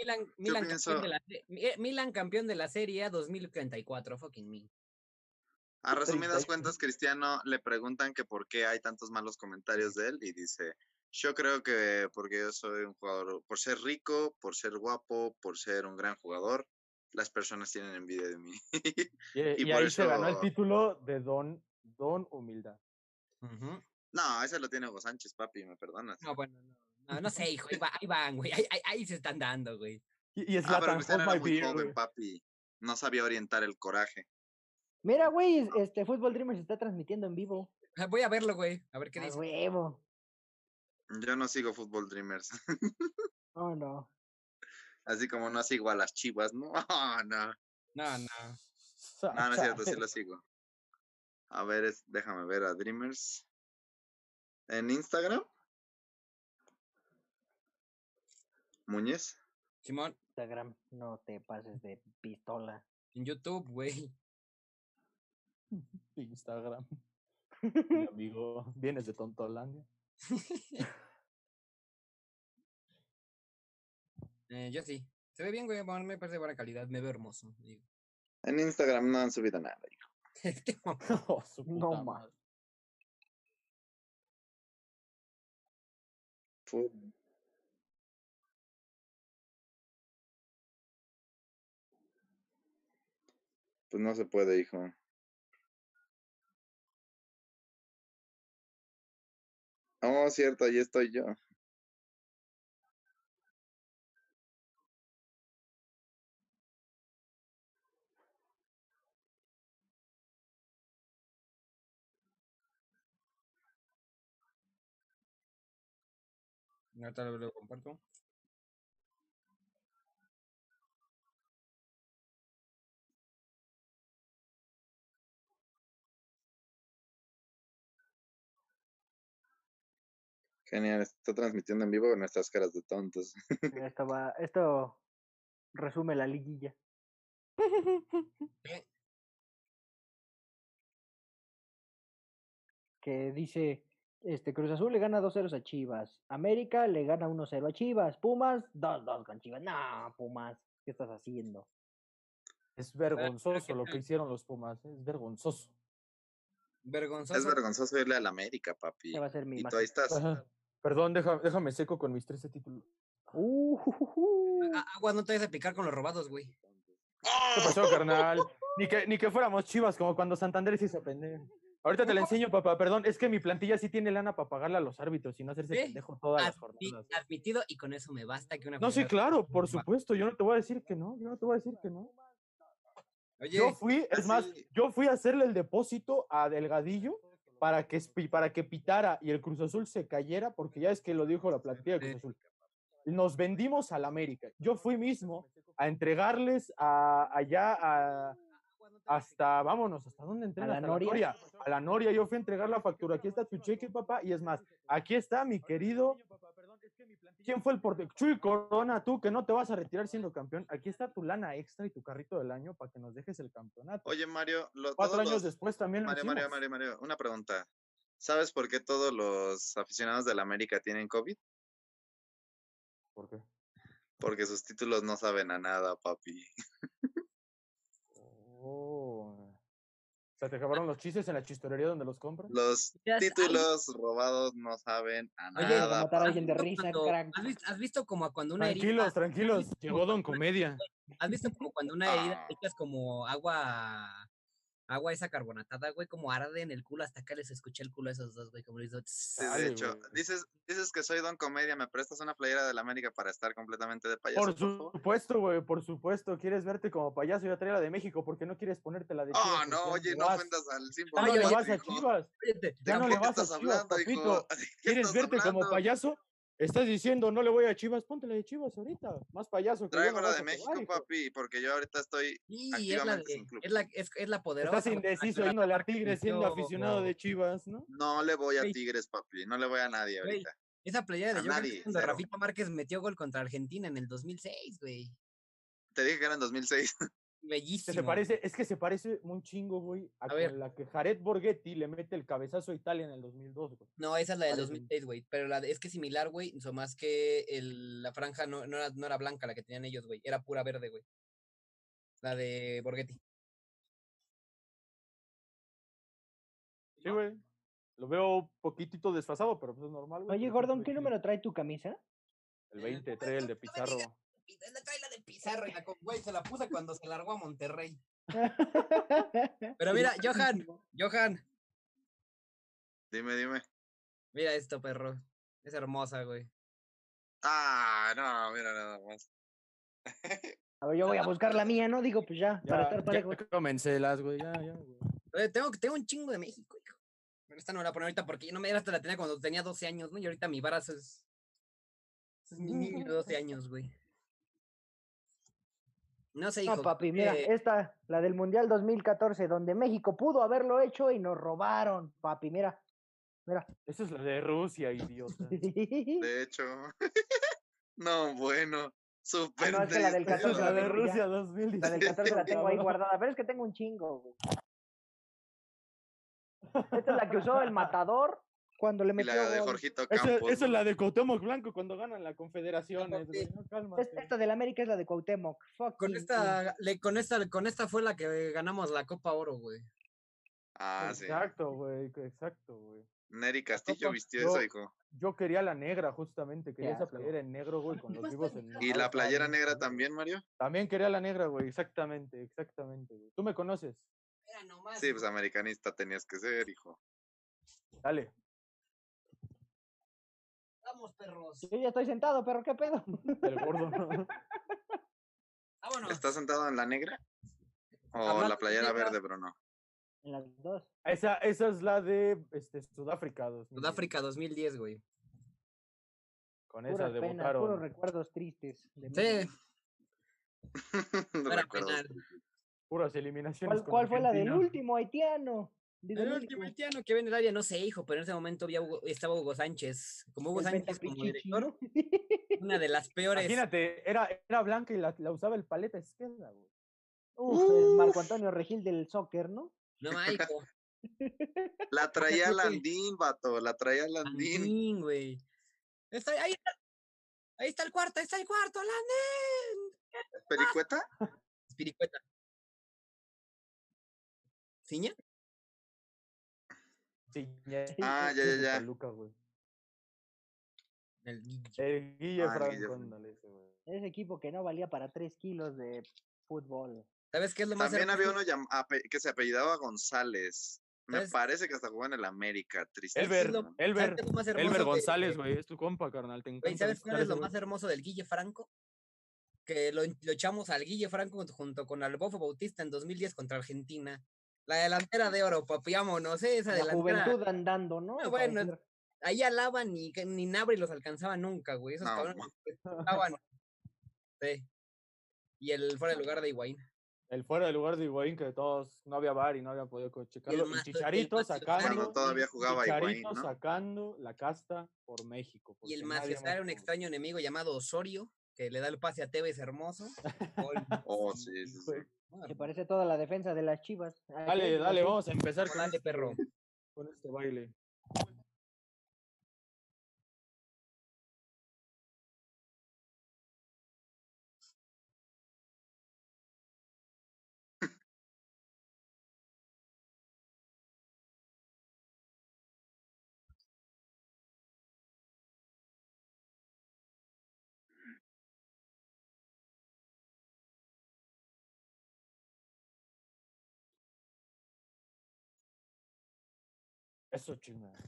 Milan, Milan, campeón de la, eh, Milan campeón de la Serie A 2034, fucking me. A resumidas cuentas, Cristiano le preguntan que por qué hay tantos malos comentarios de él y dice, yo creo que porque yo soy un jugador, por ser rico, por ser guapo, por ser un gran jugador, las personas tienen envidia de mí. y, ahí se ganó el título de Don, don Humildad. No, ese lo tiene Hugo Sánchez, papi, me perdonas. No, bueno, no, no, sé, hijo, ahí, van, güey, ahí, se están dando, güey. Y, es ah, pero Cristiano era muy joven, papi, no sabía orientar el coraje. Mira, güey, este Fútbol Dreamers está transmitiendo en vivo. Ah, voy a verlo, güey, a ver qué dice. huevo. Yo no sigo Fútbol Dreamers. Oh, no. Así como no sigo a las chivas, no, no. No, no. No, no es cierto, sí lo sigo. A ver, es, déjame ver a Dreamers. ¿En Instagram? Muñez. Simón. Instagram, no te pases de pistola. En YouTube, güey. Instagram. Mi amigo, vienes de Tontolandia. eh, yo sí. Se ve bien, güey. me parece de buena calidad. Me veo hermoso. Digo. En Instagram no han subido nada, hijo. oh, no más. Pues no se puede, hijo. Oh, cierto, ahí estoy yo. Ahorita lo comparto. Genial, está transmitiendo en vivo nuestras caras de tontos. Esto, va, esto resume la liguilla. que dice, este Cruz Azul le gana 2-0 a Chivas, América le gana 1-0 a Chivas, Pumas 2-2 con Chivas. No, Pumas, ¿qué estás haciendo? Es vergonzoso lo que hicieron los Pumas, es vergonzoso. Vergonzoso. Es vergonzoso irle a la América, papi. Va a ser mi y tú ahí estás. Perdón, déjame seco con mis 13 títulos. Uh, Agua, no te vayas a picar con los robados, güey. ¿Qué pasó, carnal? Ni que, ni que fuéramos chivas, como cuando Santander se hizo pendejo. Ahorita te la enseño, papá. Perdón, es que mi plantilla sí tiene lana para pagarle a los árbitros y no hacerse pendejo todas las jornadas. Admitido y con eso me basta que una. No, sí, claro, por supuesto. Yo no te voy a decir que no. Yo no te voy a decir que no. yo fui, es más, yo fui a hacerle el depósito a Delgadillo para que, para que pitara y el Cruz Azul se cayera, porque ya es que lo dijo la plantilla de Cruz Azul. Nos vendimos al América. Yo fui mismo a entregarles a, allá a, hasta, vámonos, ¿hasta dónde entré? A la Noria. A la Noria, yo fui a entregar la factura. Aquí está tu cheque, papá. Y es más, aquí está mi querido ¿Quién fue el portero? Chuy Corona, tú que no te vas a retirar siendo campeón. Aquí está tu lana extra y tu carrito del año para que nos dejes el campeonato. Oye, Mario, cuatro años después también. Mario, Mario, Mario, Mario, una pregunta. ¿Sabes por qué todos los aficionados de la América tienen COVID? ¿Por qué? Porque sus títulos no saben a nada, papi. Oh sea, ¿te acabaron los chistes en la chistorería donde los compran? Los títulos robados no saben a nada. matar a alguien de risa, ¿Has visto, como cuando una herida... Tranquilos, tranquilos, llegó Don Comedia. ¿Has visto como cuando una herida echas como agua agua esa carbonatada, güey, como arde en el culo hasta acá les escuché el culo a esos dos, güey, como les Sí, de hecho, dices, dices que soy Don Comedia, ¿me prestas una playera de la América para estar completamente de payaso? Por, supuesto, güey, por supuesto, quieres verte como payaso, yo traía la de México, ¿por qué no quieres ponerte la de Chivas? Oh, no, oye, no ofendas al símbolo. Ya no le vas a Chivas, ya no le vas a Chivas, papito. ¿Quieres verte como payaso? Estás diciendo, no le voy a Chivas, ponte la de Chivas ahorita, más payaso. Que Traigo la de México, papi, porque yo ahorita estoy sí, es la, de, es, la, es, es la poderosa. Estás indeciso yendo a Tigres siendo aficionado de Chivas, ¿no? No le voy a Tigres, papi, no le voy a nadie ahorita. Esa playera de yo cuando Rafita Márquez metió gol contra Argentina en el 2006, güey. Te dije que era en 2006. Bellísimo. se parece, es que se parece un chingo, güey, a, ver. la que Jared Borghetti le mete el cabezazo a Italia en el 2002, güey. No, esa es la del 2006, güey. Pero la es que similar, güey, so más que el, la franja no, no, era, no era blanca la que tenían ellos, güey. Era pura verde, güey. La de Borghetti. Sí, güey. Lo veo poquitito desfasado, pero pues es normal, güey. Oye, Gordon, ¿qué número trae tu camisa? El 20, trae el de Pizarro. Trae la de Pizarro y la güey se la puse cuando se largó a Monterrey. Pero mira, Johan, Johan. Dime, dime. Mira esto, perro. Es hermosa, güey. Ah, no, mira nada más. A ver, yo voy a buscar la mía, ¿no? Digo, pues ya, para estar parejo. Comencélas, güey, ya, ya, güey. Tengo, tengo un chingo de México, hijo. Pero esta no la voy a poner ahorita porque yo no me hasta la tenía cuando tenía 12 años, ¿no? Y ahorita mi brazo es. Es mi niño de 12 años, güey. No sé, hijo. No, papi, mira, esta, la del Mundial 2014, donde México pudo haberlo hecho y nos robaron, papi, mira. Mira. Esa es la de Rusia, idiota. De hecho. no, bueno. Super ah, no, es la del 14. La de Rusia 2017. La del 14 la tengo ahí guardada, pero es que tengo un chingo, güey. Esta es la que usó el matador cuando le metió. Y la de Jorgito Campos. Esa, es la de Cuauhtémoc Blanco cuando ganan la Confederación. No, esta de la América es la de Cuauhtémoc. con esta, le, con esta, con esta fue la que ganamos la Copa Oro, güey. Ah, sí. Exacto, güey, exacto, güey. Neri Castillo vistió eso, hijo. Yo quería la negra, justamente. Quería esa playera en negro, güey, con los vivos en ¿Y la playera negra también, Mario? También quería la negra, güey, exactamente, exactamente. ¿Tú me conoces? Sí, pues americanista tenías que ser, hijo. Dale. Vamos, perros. Yo ya estoy sentado, perro, ¿qué pedo? El gordo. Vámonos. ¿Estás sentado en la negra? ¿O la playera verde, Bruno? En las dos. Esa, esa es la de este, Sudáfrica. 2010. Sudáfrica 2010, güey. Con esa Pura debutaron. puros recuerdos tristes. De sí. no recuerdos. Puras eliminaciones. ¿Cuál, cuál fue la del último haitiano? El último haitiano que viene el área, no sé, hijo, pero en ese momento había estaba Hugo Sánchez. Como Hugo Sánchez como director. Una de las peores. Imagínate, era, era blanca y la, la usaba el paleta izquierda, güey. Uf, el Marco Antonio Regil del soccer, ¿no? No, hijo. La traía Landín, vato, la traía Landín. Landín, güey. Está, ahí, está, ahí está el cuarto, ahí está el cuarto, Landín. ¿Pericueta? Pericueta. ¿Ciña? Sí, Ah, ya, ya, ya. El Guille. El Guille ah, Franco, Ese equipo que no valía para 3 kilos de fútbol. ¿Sabes qué es lo más También había uno que se apellidaba González. Me parece que hasta jugó en el América, triste. Elber, Elber, Elber González, güey, es tu compa, carnal. ¿Sabes cuál es lo más hermoso del Guille Franco? Que lo, echamos al Guille Franco junto con Albofo Bautista en 2010 contra Argentina. La delantera de oro, papi, vámonos, ¿eh? esa la juventud andando, ¿no? Ah, bueno, ahí alaban ni, ni Nabri los alcanzaba nunca, güey. Esos cabrones estaban. Sí. Y el fuera de lugar de Higuaín. El fuera de lugar de Higuaín, que todos no había bar y no había podido checarlo. Y, Chicharito sacando. Cuando todavía jugaba Chicharito sacando la casta por México. Y el Maciosar era un extraño enemigo llamado Osorio, que le da el pase a Tevez hermoso. oh, sí, sí, sí. Se parece toda la defensa de las chivas. Dale, dale, vamos a empezar con este, perro. Con este baile. Eso chingada.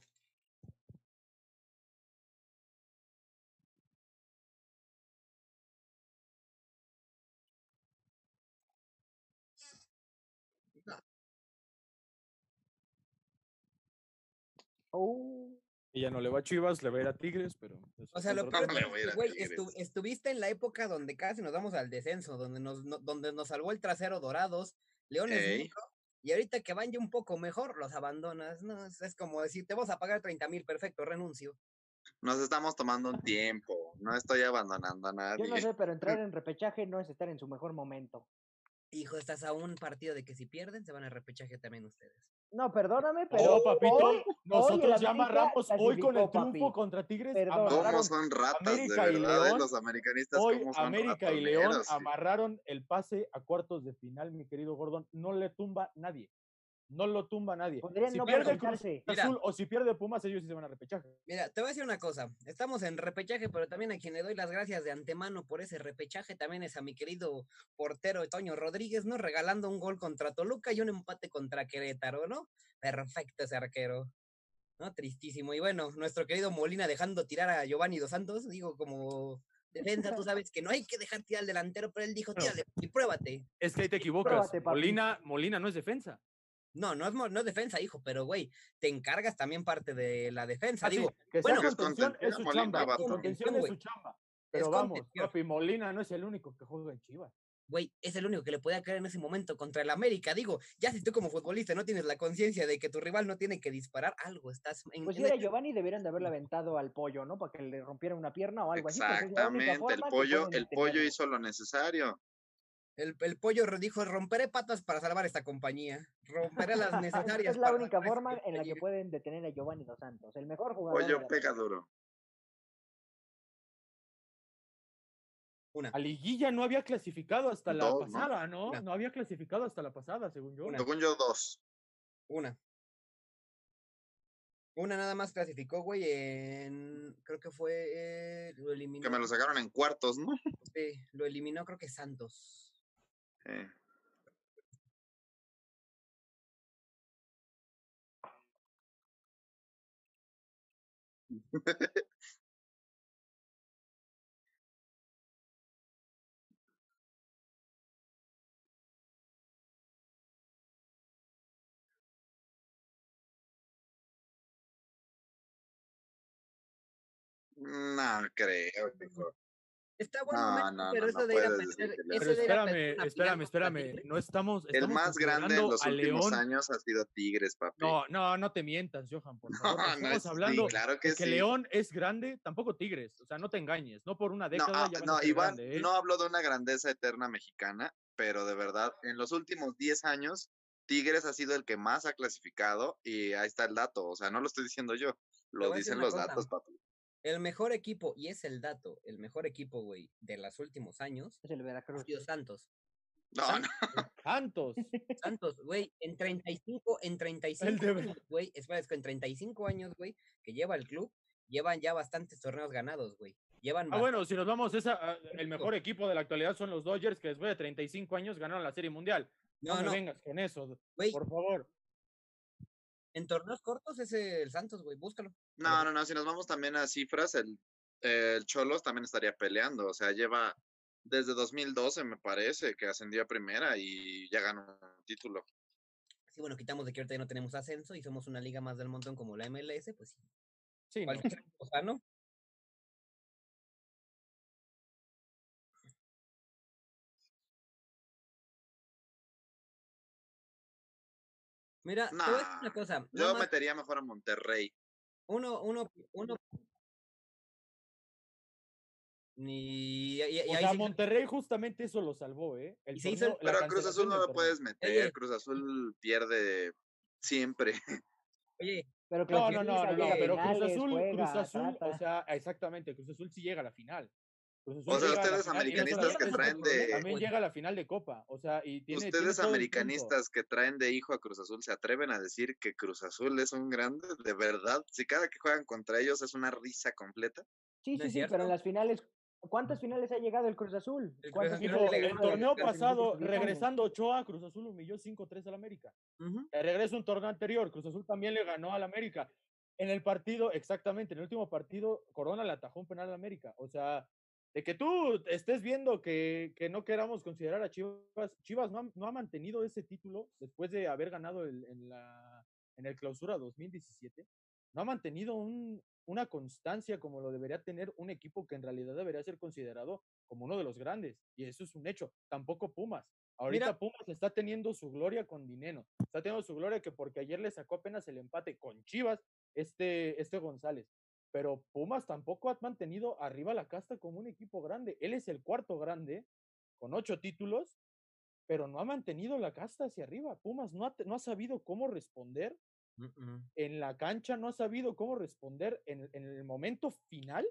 Oh. Y ya no le va a Chivas, le va a ir a Tigres, pero. O sea, lo peor güey, estuviste en la época donde casi nos vamos al descenso, donde nos, donde nos salvó el trasero Dorados, Leones y ahorita que van ya un poco mejor, los abandonas, ¿no? Es como decir, te vas a pagar 30 mil, perfecto, renuncio. Nos estamos tomando un tiempo, no estoy abandonando a nadie. Yo no sé, pero entrar en repechaje no es estar en su mejor momento. Hijo, estás a un partido de que si pierden se van a repechaje también ustedes. No, perdóname, pero. Oh, papito, nosotros ya amarramos hoy con el triunfo contra Tigres. ¿Cómo son ratas, América de verdad, y León, los americanistas? Hoy América y León amarraron el pase a cuartos de final, mi querido Gordon. No le tumba nadie no lo tumba nadie. si pierde Azul o si pierde Pumas, ellos sí se van a repechaje. Mira, te voy a decir una cosa. Estamos en repechaje, pero también a quien le doy las gracias de antemano por ese repechaje también es a mi querido portero Toño Rodríguez, ¿no? Regalando un gol contra Toluca y un empate contra Querétaro, ¿no? Perfecto ese arquero. ¿No? Tristísimo. Y bueno, nuestro querido Molina dejando tirar a Giovanni Dos Santos, digo, como defensa, tú sabes que no hay que dejar tirar al delantero, pero él dijo, tírale y pruébate. Es que ahí te equivocas. Molina, Molina no es defensa. No, no es, no es defensa, hijo, pero güey, te encargas también parte de la defensa. Ah, digo, bueno, contención es su chamba. Contención es su chamba. Pero vamos, Papi Molina no es el único que juega en Chivas. Güey, es el único que le podía caer en ese momento contra el América. Digo, ya si tú como futbolista no tienes la conciencia de que tu rival no tiene que disparar, algo estás en. Pues si era Giovanni, deberían de haberle aventado al pollo, ¿no? Para que le rompiera una pierna o algo así. Exactamente, el pollo, el pollo hizo lo necesario. El, el, pollo dijo, romperé patas para salvar esta compañía. Romperé las necesarias. es la única forma en la que pueden detener a Giovanni Dos Santos, el mejor jugador. Pollo pega duro. Una. A Liguilla no había clasificado hasta la pasada, ¿no? ¿no? había clasificado hasta la pasada, según yo. Según yo, dos. Una. Una nada más clasificó, güey, en. Creo que fue. Eh, lo eliminó. Que me lo sacaron en cuartos, ¿no? Sí, lo eliminó, creo que Santos. Eh. No creo, Está bueno, pero eso de ir a perder. Pero espérame, espérame, espérame. No estamos. El más grande en los últimos años ha sido Tigres, papi. No, no, no te mientas, Johan, por favor. estamos hablando claro que, que León es grande, tampoco Tigres. O sea, no te engañes. No por una década. No, no Iván, ¿eh? no hablo de una grandeza eterna mexicana, pero de verdad, en los últimos 10 años, Tigres ha sido el que más ha clasificado y ahí está el dato. O sea, no lo estoy diciendo yo, lo dicen los datos, papi. El mejor equipo, y es el dato, el mejor equipo, güey, de los últimos años. Es el Veracruz. Ha Santos. No, no. Santos. Santos, güey, en 35, en 35 años, güey, espera, es que en 35 años, güey, que lleva el club, llevan ya bastantes torneos ganados, güey. Llevan ah, bueno, si nos vamos, esa, ah, el mejor equipo de la actualidad son los Dodgers, que después de 35 años ganaron la Serie Mundial. No, no, vengas con eso, por favor. En torneos cortos es el Santos, güey, búscalo. No, no, no, si nos vamos también a cifras, el, el Cholos también estaría peleando, o sea, lleva desde 2012, me parece, que ascendió a primera y ya ganó un título. Sí, bueno, quitamos de que ahorita ya no tenemos ascenso y somos una liga más del montón como la MLS, pues sí. Sí, cosa, ¿no? Mira, te voy a decir una cosa. Yo metería mejor a Monterrey. Uno, uno, uno. Ni. Y, o sea, Monterrey justamente eso lo salvó, ¿eh? El pero Cruz Azul no lo puedes meter. Cruz Azul pierde siempre. Oye. Pero no, no, no, no, pero Cruz Azul, Cruz Azul, o sea, exactamente, Cruz Azul sí llega a la final. O sea, ustedes americanistas que traen de. También llega a la final de Copa. O sea, y tiene, Ustedes americanistas que traen de hijo a Cruz Azul se atreven a decir que Cruz Azul es un grande, de verdad. Si cada que juegan contra ellos es una risa completa. Sí, sí, sí, pero en las finales, ¿cuántas finales ha llegado el Cruz Azul? El, torneo pasado, regresando Ochoa, Cruz Azul humilló 5-3 al América. Uh Regresa un torneo anterior, Cruz Azul también le ganó al América. En el partido, exactamente, en el último partido, Corona le atajó un penal al América. O sea, de que tú estés viendo que, que, no queramos considerar a Chivas, Chivas no ha, no ha mantenido ese título después de haber ganado el, en, la, en el clausura 2017, no ha mantenido un, una constancia como lo debería tener un equipo que en realidad debería ser considerado como uno de los grandes, y eso es un hecho, tampoco Pumas. Ahorita Pumas está teniendo su gloria con Dineno, está teniendo su gloria que porque ayer le sacó apenas el empate con Chivas, este, este González pero Pumas tampoco ha mantenido arriba la casta como un equipo grande. Él es el cuarto grande, con ocho títulos, pero no ha mantenido la casta hacia arriba. Pumas no ha, no ha sabido cómo responder en la cancha, no ha sabido cómo responder en, en, el momento final.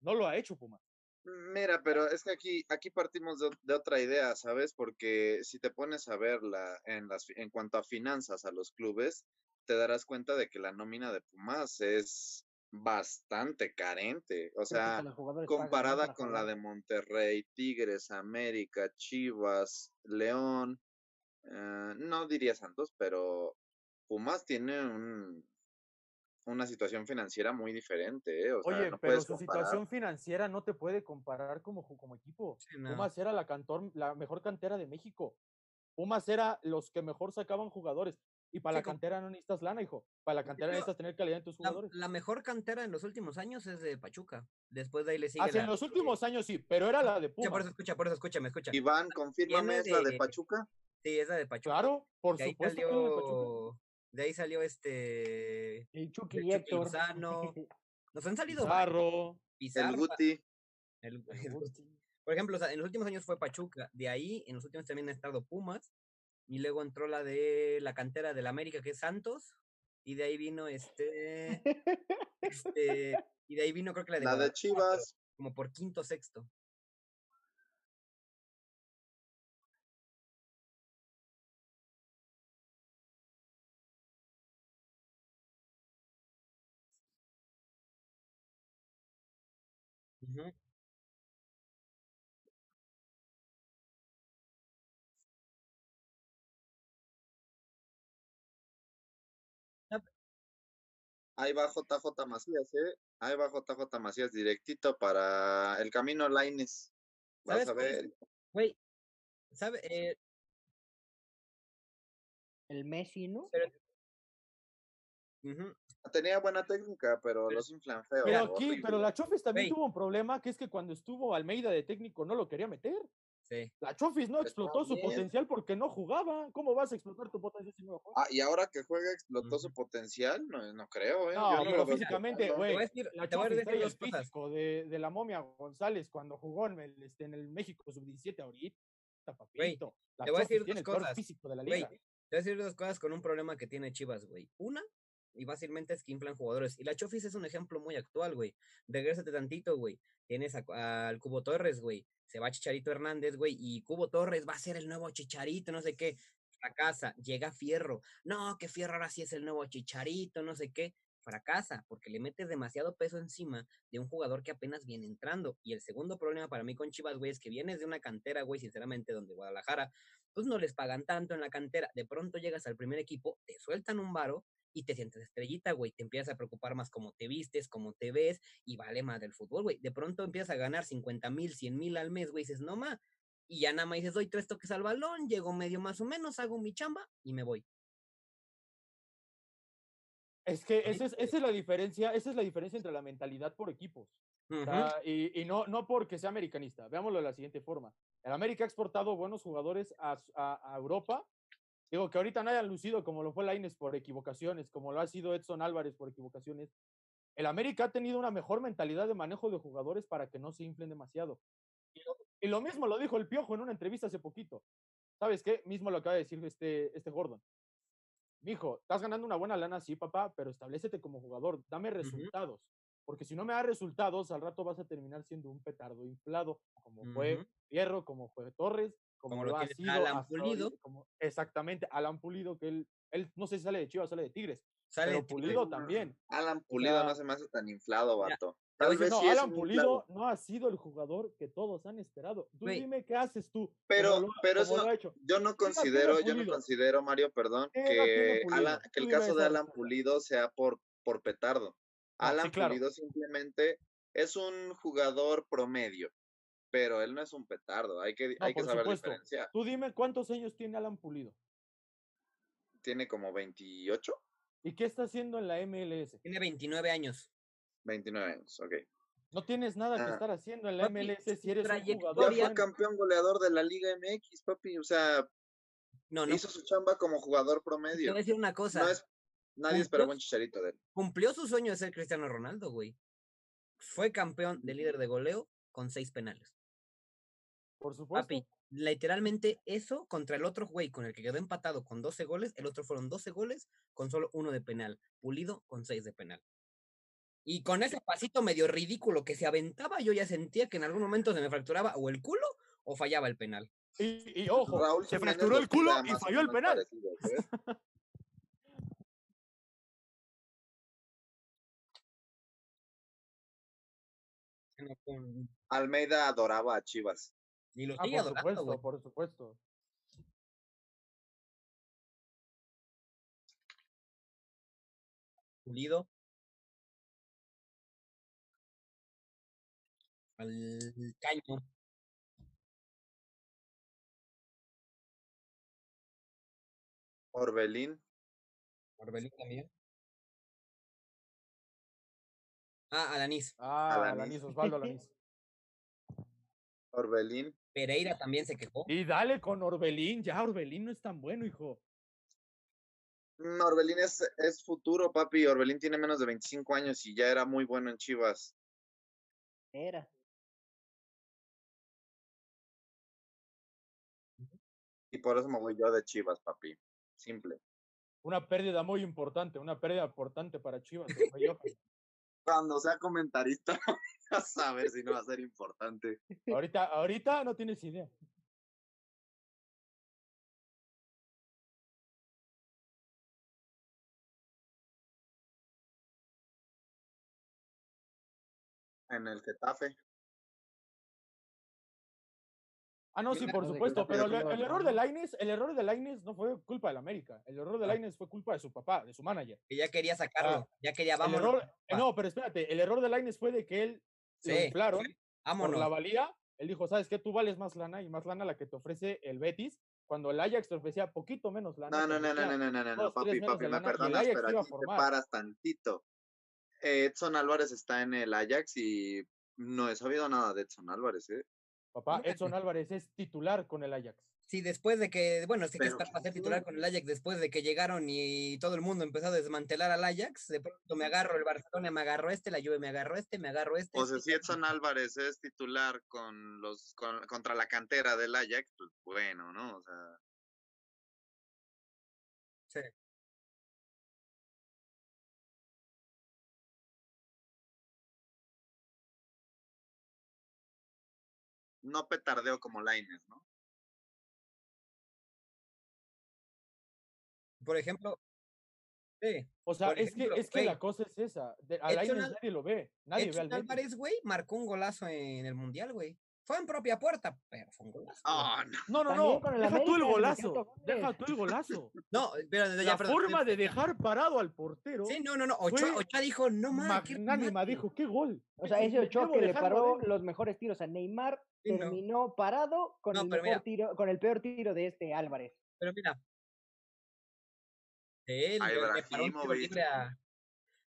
No lo ha hecho Pumas. Mira, pero es que aquí, aquí partimos de, otra idea, ¿sabes? Porque si te pones a verla en, las, en cuanto a finanzas a los clubes, te darás cuenta de que la nómina de Pumas es bastante carente. O sea, comparada con la de Monterrey, Tigres, América, Chivas, León, eh, no diría Santos, pero Pumas tiene un, una situación financiera muy diferente. ¿eh? Oye, pero su situación financiera no te puede comparar como, como equipo. Pumas era la, cantor, la mejor cantera de México. Pumas era los que mejor sacaban jugadores. Y para la cantera no necesitas lana, hijo. Para la cantera necesitas tener calidad en tus jugadores. La, mejor cantera en los últimos años es de Pachuca. Después de ahí le sigue. Hace en los últimos años sí, pero era la de Pumas. por eso escucha, por eso escucha, me escucha. Iván, confírmame, ¿es la de Pachuca? Sí, es la de Pachuca. Claro, por supuesto. De ahí salió este. El Chucky y Héctor. Nos han salido. Pizarro. el Guti. El, Por ejemplo, en los últimos años fue Pachuca. De ahí, en los últimos también ha estado Pumas. Y luego entró la de la cantera del América, que es Santos. Y de ahí vino este. este y de ahí vino, creo que la de. La de Chivas. Como por quinto sexto. Ahí va JJ Macías, ¿eh? Ahí va JJ Macías directito para el camino Laines. Vas a ver. Güey, ¿sabe? Eh el Messi, ¿no? Tenía buena técnica, pero los inflan feo. Pero aquí, pero la Chofis también tuvo un problema, que es que cuando estuvo Almeida de técnico no lo quería meter. Sí. La Chofis no explotó su potencial porque no jugaba. ¿Cómo vas a explotar tu potencial si no juegas? Ah, y ahora que juega explotó su potencial, no, no creo, ¿eh? No, pero físicamente, güey. La Chofis trae el físico de, de, la momia González cuando jugó en el, este, en el México sub-17 ahorita, papito. te voy a decir dos cosas. Físico de la liga. te voy a decir dos cosas con un problema que tiene Chivas, güey. Una, y fácilmente es que inflan jugadores. Y la Chofis es un ejemplo muy actual, güey. Regrésate tantito, güey. Tienes al Cubo Torres, güey. Se va Chicharito Hernández, güey. Y Cubo Torres va a ser el nuevo Chicharito, no sé qué. Fracasa. Llega Fierro. No, que Fierro ahora sí es el nuevo Chicharito, no sé qué. Fracasa, porque le metes demasiado peso encima de un jugador que apenas viene entrando. Y el segundo problema para mí con Chivas, güey, es que vienes de una cantera, güey, sinceramente, donde Guadalajara, pues no les pagan tanto en la cantera. De pronto llegas al primer equipo, te sueltan un varo y te sientes estrellita, güey. Te empiezas a preocupar más cómo te vistes, cómo te ves y vale más del fútbol, güey. De pronto empiezas a ganar 50 mil, 100 mil al mes, güey. Dices, no más. Y ya nada más dices, doy tres toques al balón, llego medio más o menos, hago mi chamba y me voy. Es que esa es, esa es la diferencia, esa es la diferencia entre la mentalidad por equipos. y, y no, no porque sea americanista. Veámoslo de la siguiente forma. El América ha exportado buenos jugadores a, a, a Europa Digo, que ahorita no hayan lucido como lo fue Laines por equivocaciones, como lo ha sido Edson Álvarez por equivocaciones. El América ha tenido una mejor mentalidad de manejo de jugadores para que no se inflen demasiado. Y lo, mismo lo dijo el Piojo en una entrevista hace poquito. ¿Sabes qué? Mismo lo acaba de decir este, este Gordon. Mijo, estás ganando una buena lana, sí, papá, pero establecete como jugador, dame resultados. Porque si no me da resultados, al rato vas a terminar siendo un petardo inflado, como fue Fierro, como fue Torres, como, lo, ha sido Alan Pulido. como, exactamente, Alan Pulido, que él, él no sé si sale de Chivas, sale de Tigres. Sale pero Pulido también. Alan Pulido no se me hace tan inflado, vato. no, Alan Pulido no ha sido el jugador que todos han esperado. Tú dime qué haces tú. Pero, pero eso, yo no considero, yo no considero, Mario, perdón, que, que el caso de Alan Pulido sea por, por petardo. Alan Pulido simplemente es un jugador promedio pero él no es un petardo, hay que, hay que saber diferenciar. Tú dime cuántos años tiene Alan Pulido. Tiene como 28. ¿Y qué está haciendo en la MLS? Tiene 29 años. 29 años, ok. No tienes nada que ah. estar haciendo en la MLS si eres un jugador. Ya fue campeón goleador de la Liga MX, papi. O sea, no, no. hizo su chamba como jugador promedio. Te voy a decir una cosa. nadie esperaba un chicharito de él. Cumplió su sueño de ser Cristiano Ronaldo, güey. Fue campeón de líder de goleo con seis penales. Por supuesto. Papi, literalmente eso contra el otro güey con el que quedó empatado con 12 goles, el otro fueron 12 goles con solo uno de penal, Pulido con 6 de penal. Y con ese pasito medio ridículo que se aventaba, yo ya sentía que en algún momento se me fracturaba o el culo o fallaba el penal. Y, ojo, se fracturó el culo y falló el penal. Almeida adoraba a Chivas. Y lo ah, sigue por supuesto, por supuesto. Pulido. Al caño. Orbelín. Orbelín también. Ah, Alanis. Ah, Alanis, Osvaldo Alanis. Orbelín. Pereira también se quejó. Y dale con Orbelín, ya Orbelín no es tan bueno, hijo. Mm, Orbelín es, es futuro, papi. Orbelín tiene menos de 25 años y ya era muy bueno en Chivas. Era. Y por eso me voy yo de Chivas, papi. Simple. Una pérdida muy importante, una pérdida importante para Chivas. Cuando sea comentarista, a saber si no va a ser importante. Ahorita, ahorita no tienes idea. En el Getafe. Ah, no, sí, por supuesto, pero el, error de Laines, el error de Laines no fue culpa del América, el error de ah. Laines fue culpa de su papá, de su manager. Que ya quería sacarlo, ah, ya quería, vamos. no, pero espérate, el error de Laines fue de que él sí, lo por la valía, él dijo, ¿sabes qué? Tú vales más lana y más lana la que te ofrece el Betis, cuando el Ajax te ofrecía poquito menos lana. No, no, no, no, no, no, no, no, papi, papi, me perdonas, pero aquí te paras tantito. Edson Álvarez está en el Ajax y no he sabido nada de Edson Álvarez, ¿eh? Papá, Edson Álvarez es titular con el Ajax. Sí, después de que, bueno, sí que está para ser titular con el Ajax, después de que llegaron y todo el mundo empezó a desmantelar al Ajax, de pronto me agarro el Barcelona, me agarro este, la Juve me agarro este, me agarro este. O sea, si Edson Álvarez es titular con los contra la cantera del Ajax, pues bueno, ¿no? O sea. Sí. no petardeo como Laines, ¿no? Por ejemplo, sí. O sea, es, que, es que la cosa es esa. a Laines nadie lo ve. Nadie ve al Álvarez, güey, marcó un golazo en el Mundial, güey. Fue en propia puerta, pero fue un golazo. Oh, no, no, no. no. Deja tú el golazo. Deja tú el golazo. No, pero la forma de dejar parado al portero. Sí, no, no, no. Ochoa, Ochoa dijo, no mames. Magnánima dijo, qué gol. O sea, ese Ochoa que le paró los mejores tiros a Neymar terminó parado con, el mejor tiro, con el peor tiro de este Álvarez. Pero mira. Él, un libre a...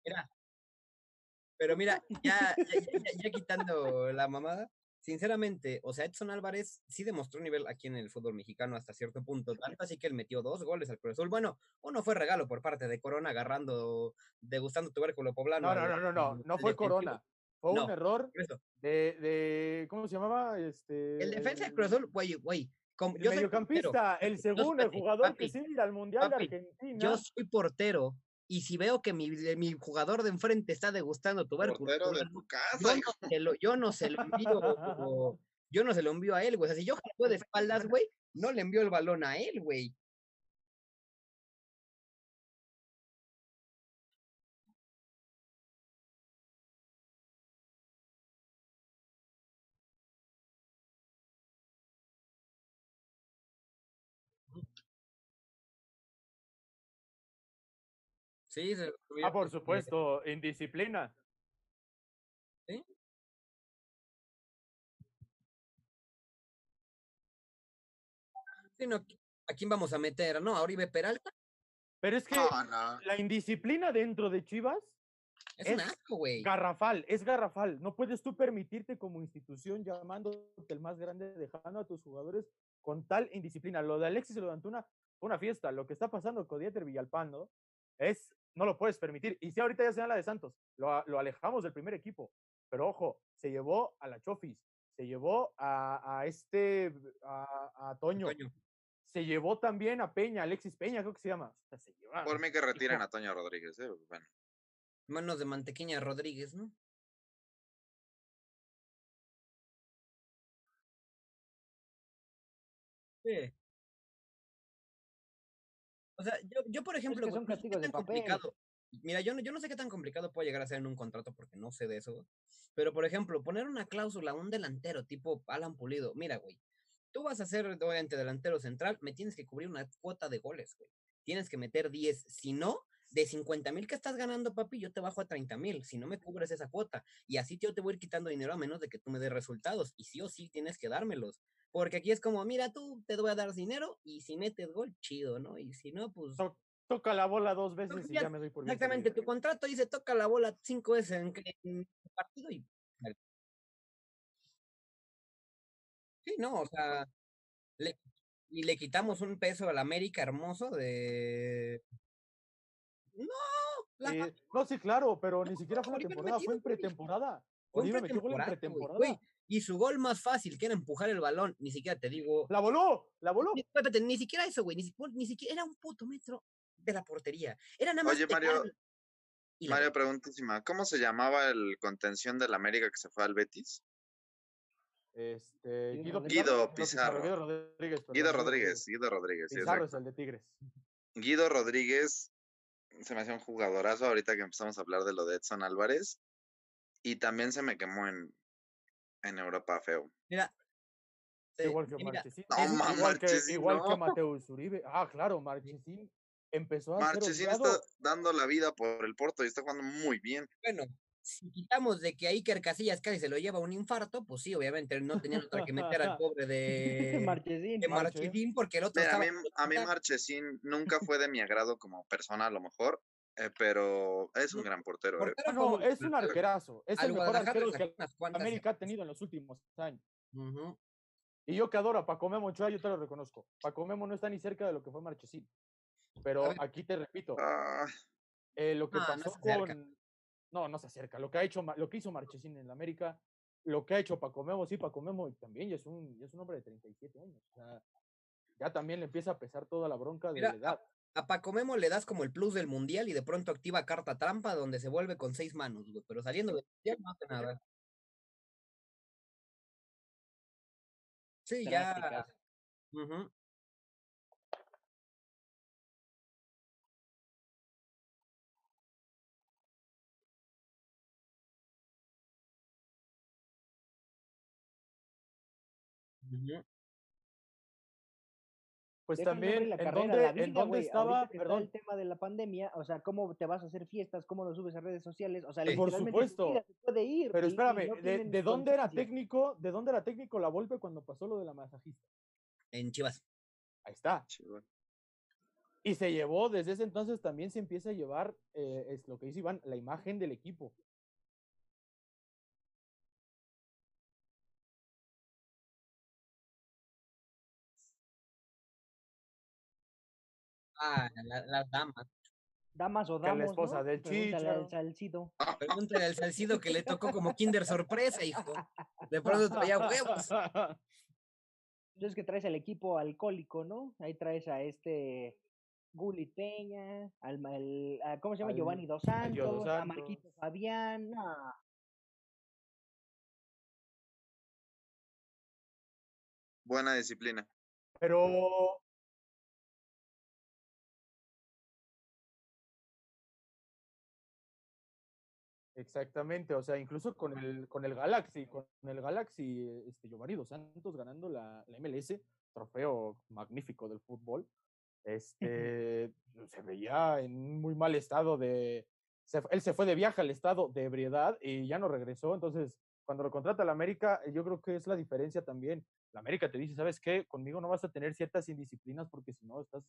Mira. Pero mira, ya, ya quitando la mamada, sinceramente, o sea, Edson Álvarez sí demostró nivel aquí en el fútbol mexicano hasta cierto punto, tanto así que él metió dos goles al Cruz Azul. Bueno, uno fue regalo por parte de Corona agarrando, degustando tubérculo poblano. No, no, no, no, no, no fue Corona. Fue un error de, de, ¿cómo se llamaba? Este, el defensa del Cruz Azul, güey, güey. El mediocampista, el segundo, el jugador que sí al Mundial de Argentina. Yo soy portero y si veo que mi, mi jugador de enfrente está degustando tubérculo, de tu casa, yo, no se lo, envío, yo no se lo envío a él, güey. O sea, si yo juego de espaldas, güey, no le envío el balón a él, güey. Sí, se Ah, por supuesto, indisciplina. ¿Sí? Sí, no, ¿a quién vamos a meter? ¿No? ¿A Oribe Peralta? Pero es que la indisciplina dentro de Chivas es, un asco, güey. Garrafal, es garrafal. No puedes tú permitirte como institución llamándote el más grande, dejando a tus jugadores con tal indisciplina. Lo de Alexis y lo de Antuna fue una fiesta. Lo que está pasando con Dieter Villalpando es no lo puedes permitir. Y si ahorita ya sea la de Santos, lo, lo, alejamos del primer equipo. Pero ojo, se llevó a la Chofis, se llevó a, este, a, Toño. Se llevó también a Peña, Alexis Peña, creo que se llama. Por mí que retiren a Toño Rodríguez, ¿eh? bueno. Manos de mantequilla Rodríguez, ¿no? Sí. O sea, yo, yo por ejemplo, es que son complicado. Mira, yo no, yo no sé qué tan complicado puede llegar a ser en un contrato porque no sé de eso. Pero, por ejemplo, poner una cláusula a un delantero tipo Alan Pulido. Mira, güey, tú vas a ser, obviamente, delantero central, me tienes que cubrir una cuota de goles, güey. Tienes que meter 10. Si no, de 50 mil que estás ganando, papi, yo te bajo a 30 mil. Si no me cubres esa cuota. Y así yo te voy a ir quitando dinero a menos de que tú me des resultados. Y sí o sí tienes que dármelos. Porque aquí es como, mira, tú te voy a dar dinero y si metes gol, chido, ¿no? Y si no, pues toca la bola dos veces y ya, me doy por. Exactamente, tu contrato dice toca la bola cinco veces en, el partido y. Sí, no, o sea, y le quitamos un peso al América hermoso de. No, no, sí, claro, pero ni siquiera fue una temporada, fue en pretemporada. Fue en pretemporada. Y su gol más fácil, que era empujar el balón, ni siquiera te digo. ¡La voló! ¡La voló! Ni, ni siquiera eso, güey. Ni, ni, siquiera era un puto metro de la portería. Era nada más. Oye, Mario. Mario, preguntísima. ¿Cómo se llamaba el contención del América que se fue al Betis? Este, Guido, Guido Pizarro. Guido Rodríguez. Guido Rodríguez. Guido Rodríguez. Pizarro es el de Tigres. Guido Rodríguez se me hacía un jugadorazo ahorita que empezamos a hablar de lo de Edson Álvarez. Y también se me quemó en, en Europa feo. Mira. Igual que Marchesín. igual, que, igual que Mateus Uribe. Ah, claro, Marchesín empezó a Marchesín está dando la vida por el Porto y está jugando muy bien. Bueno, si quitamos de que Iker Casillas casi se lo lleva un infarto, pues sí, obviamente no tenían otra que meter al pobre de Marchesín, de Marchesín porque el otro a, mí, a mí Marchesín nunca fue de mi agrado como persona a lo mejor, eh, pero es un gran portero. Eh. no, es un arquerazo, es el mejor arquero que América ha tenido en los últimos años. Y yo que adoro a Paco Memo Ochoa, yo te lo reconozco. Paco Memo no está ni cerca de lo que fue Marchesín. Pero aquí te repito, ah. eh, lo que pasó con. No, no se acerca. Lo que ha hecho, lo que hizo Marchesín en la América, lo que ha hecho Paco Memo, sí, Paco Memo también ya es un, es un hombre de 37 años. O sea, ya también le empieza a pesar toda la bronca de la edad. A, Paco Memo le das como el plus del mundial y de pronto activa carta trampa donde se vuelve con seis manos, Pero saliendo del mundial no hace nada. Sí, ya. Pues también, ¿en dónde, ¿en dónde estaba? Perdón. El tema de la pandemia, o sea, ¿cómo te vas a hacer fiestas? ¿Cómo lo subes a redes sociales? O sea, por supuesto. puede ir, Pero espérame, ¿de, dónde era técnico? ¿De dónde era técnico la Volpe cuando pasó lo de la masajista? En Chivas. Ahí está. Y se llevó, desde ese entonces también se empieza a llevar, eh, es lo que dice Iván, la imagen del equipo. Ah, las damas. Damas o damas. la esposa del Pregúntale al Salcido. Pregúntale al Salcido que le tocó como Kinder sorpresa, hijo. De pronto traía huevos. Entonces que traes al equipo alcohólico, ¿no? Ahí traes a este Guli Peña, al, ¿cómo se llama? Giovanni Dos Santos, a Marquito Fabián. Buena disciplina. Pero Exactamente, o sea, incluso con el, con el Galaxy, con el Galaxy, este, Giovanni Dos Santos ganando la, la MLS, trofeo magnífico del fútbol, este, se veía en muy mal estado de, él se fue de viaje al estado de ebriedad y ya no regresó, entonces cuando lo contrata la América, yo creo que es la diferencia también. La América te dice, ¿sabes qué? Conmigo no vas a tener ciertas indisciplinas porque si no estás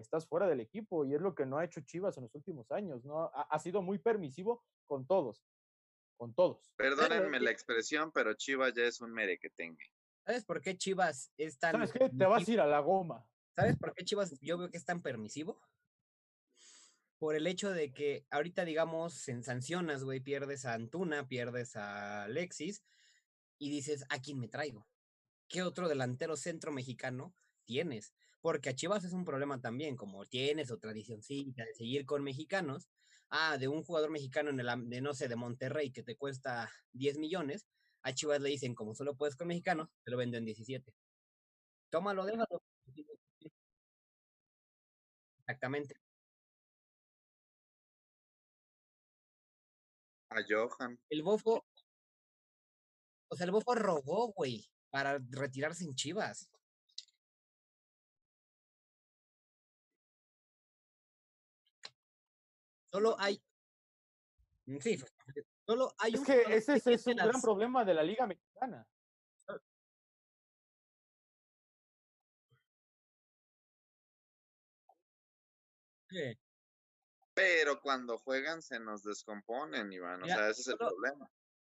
estás fuera del equipo y es lo que no ha hecho Chivas en los últimos años, ¿no? Ha, sido muy permisivo con todos, con todos. Perdónenme la expresión, pero Chivas ya es un mere que tenga. ¿Sabes por qué Chivas es tan... ¿Sabes qué? Te vas a ir a la goma. ¿Sabes por qué Chivas yo veo que es tan permisivo? Por el hecho de que ahorita, digamos, en sancionas, güey, pierdes a Antuna, pierdes a Alexis, y dices, ¿a quién me traigo? ¿Qué otro delantero centro mexicano tienes? Porque a Chivas es un problema también, como tienes o tradicióncita de seguir con mexicanos, ah, de un jugador mexicano en el, de no sé, de Monterrey que te cuesta 10 millones, a Chivas le dicen, como solo puedes con mexicanos, te lo venden 17. Tómalo, déjalo. Exactamente. A Johan. El Bofo. O sea, el Bofo rogó, güey, para retirarse en Chivas. Solo hay. Mm, sí, solo hay es Que ese, es un gran problema de la Liga Mexicana. Pero cuando juegan se nos descomponen, Iván. O sea, ese es el problema.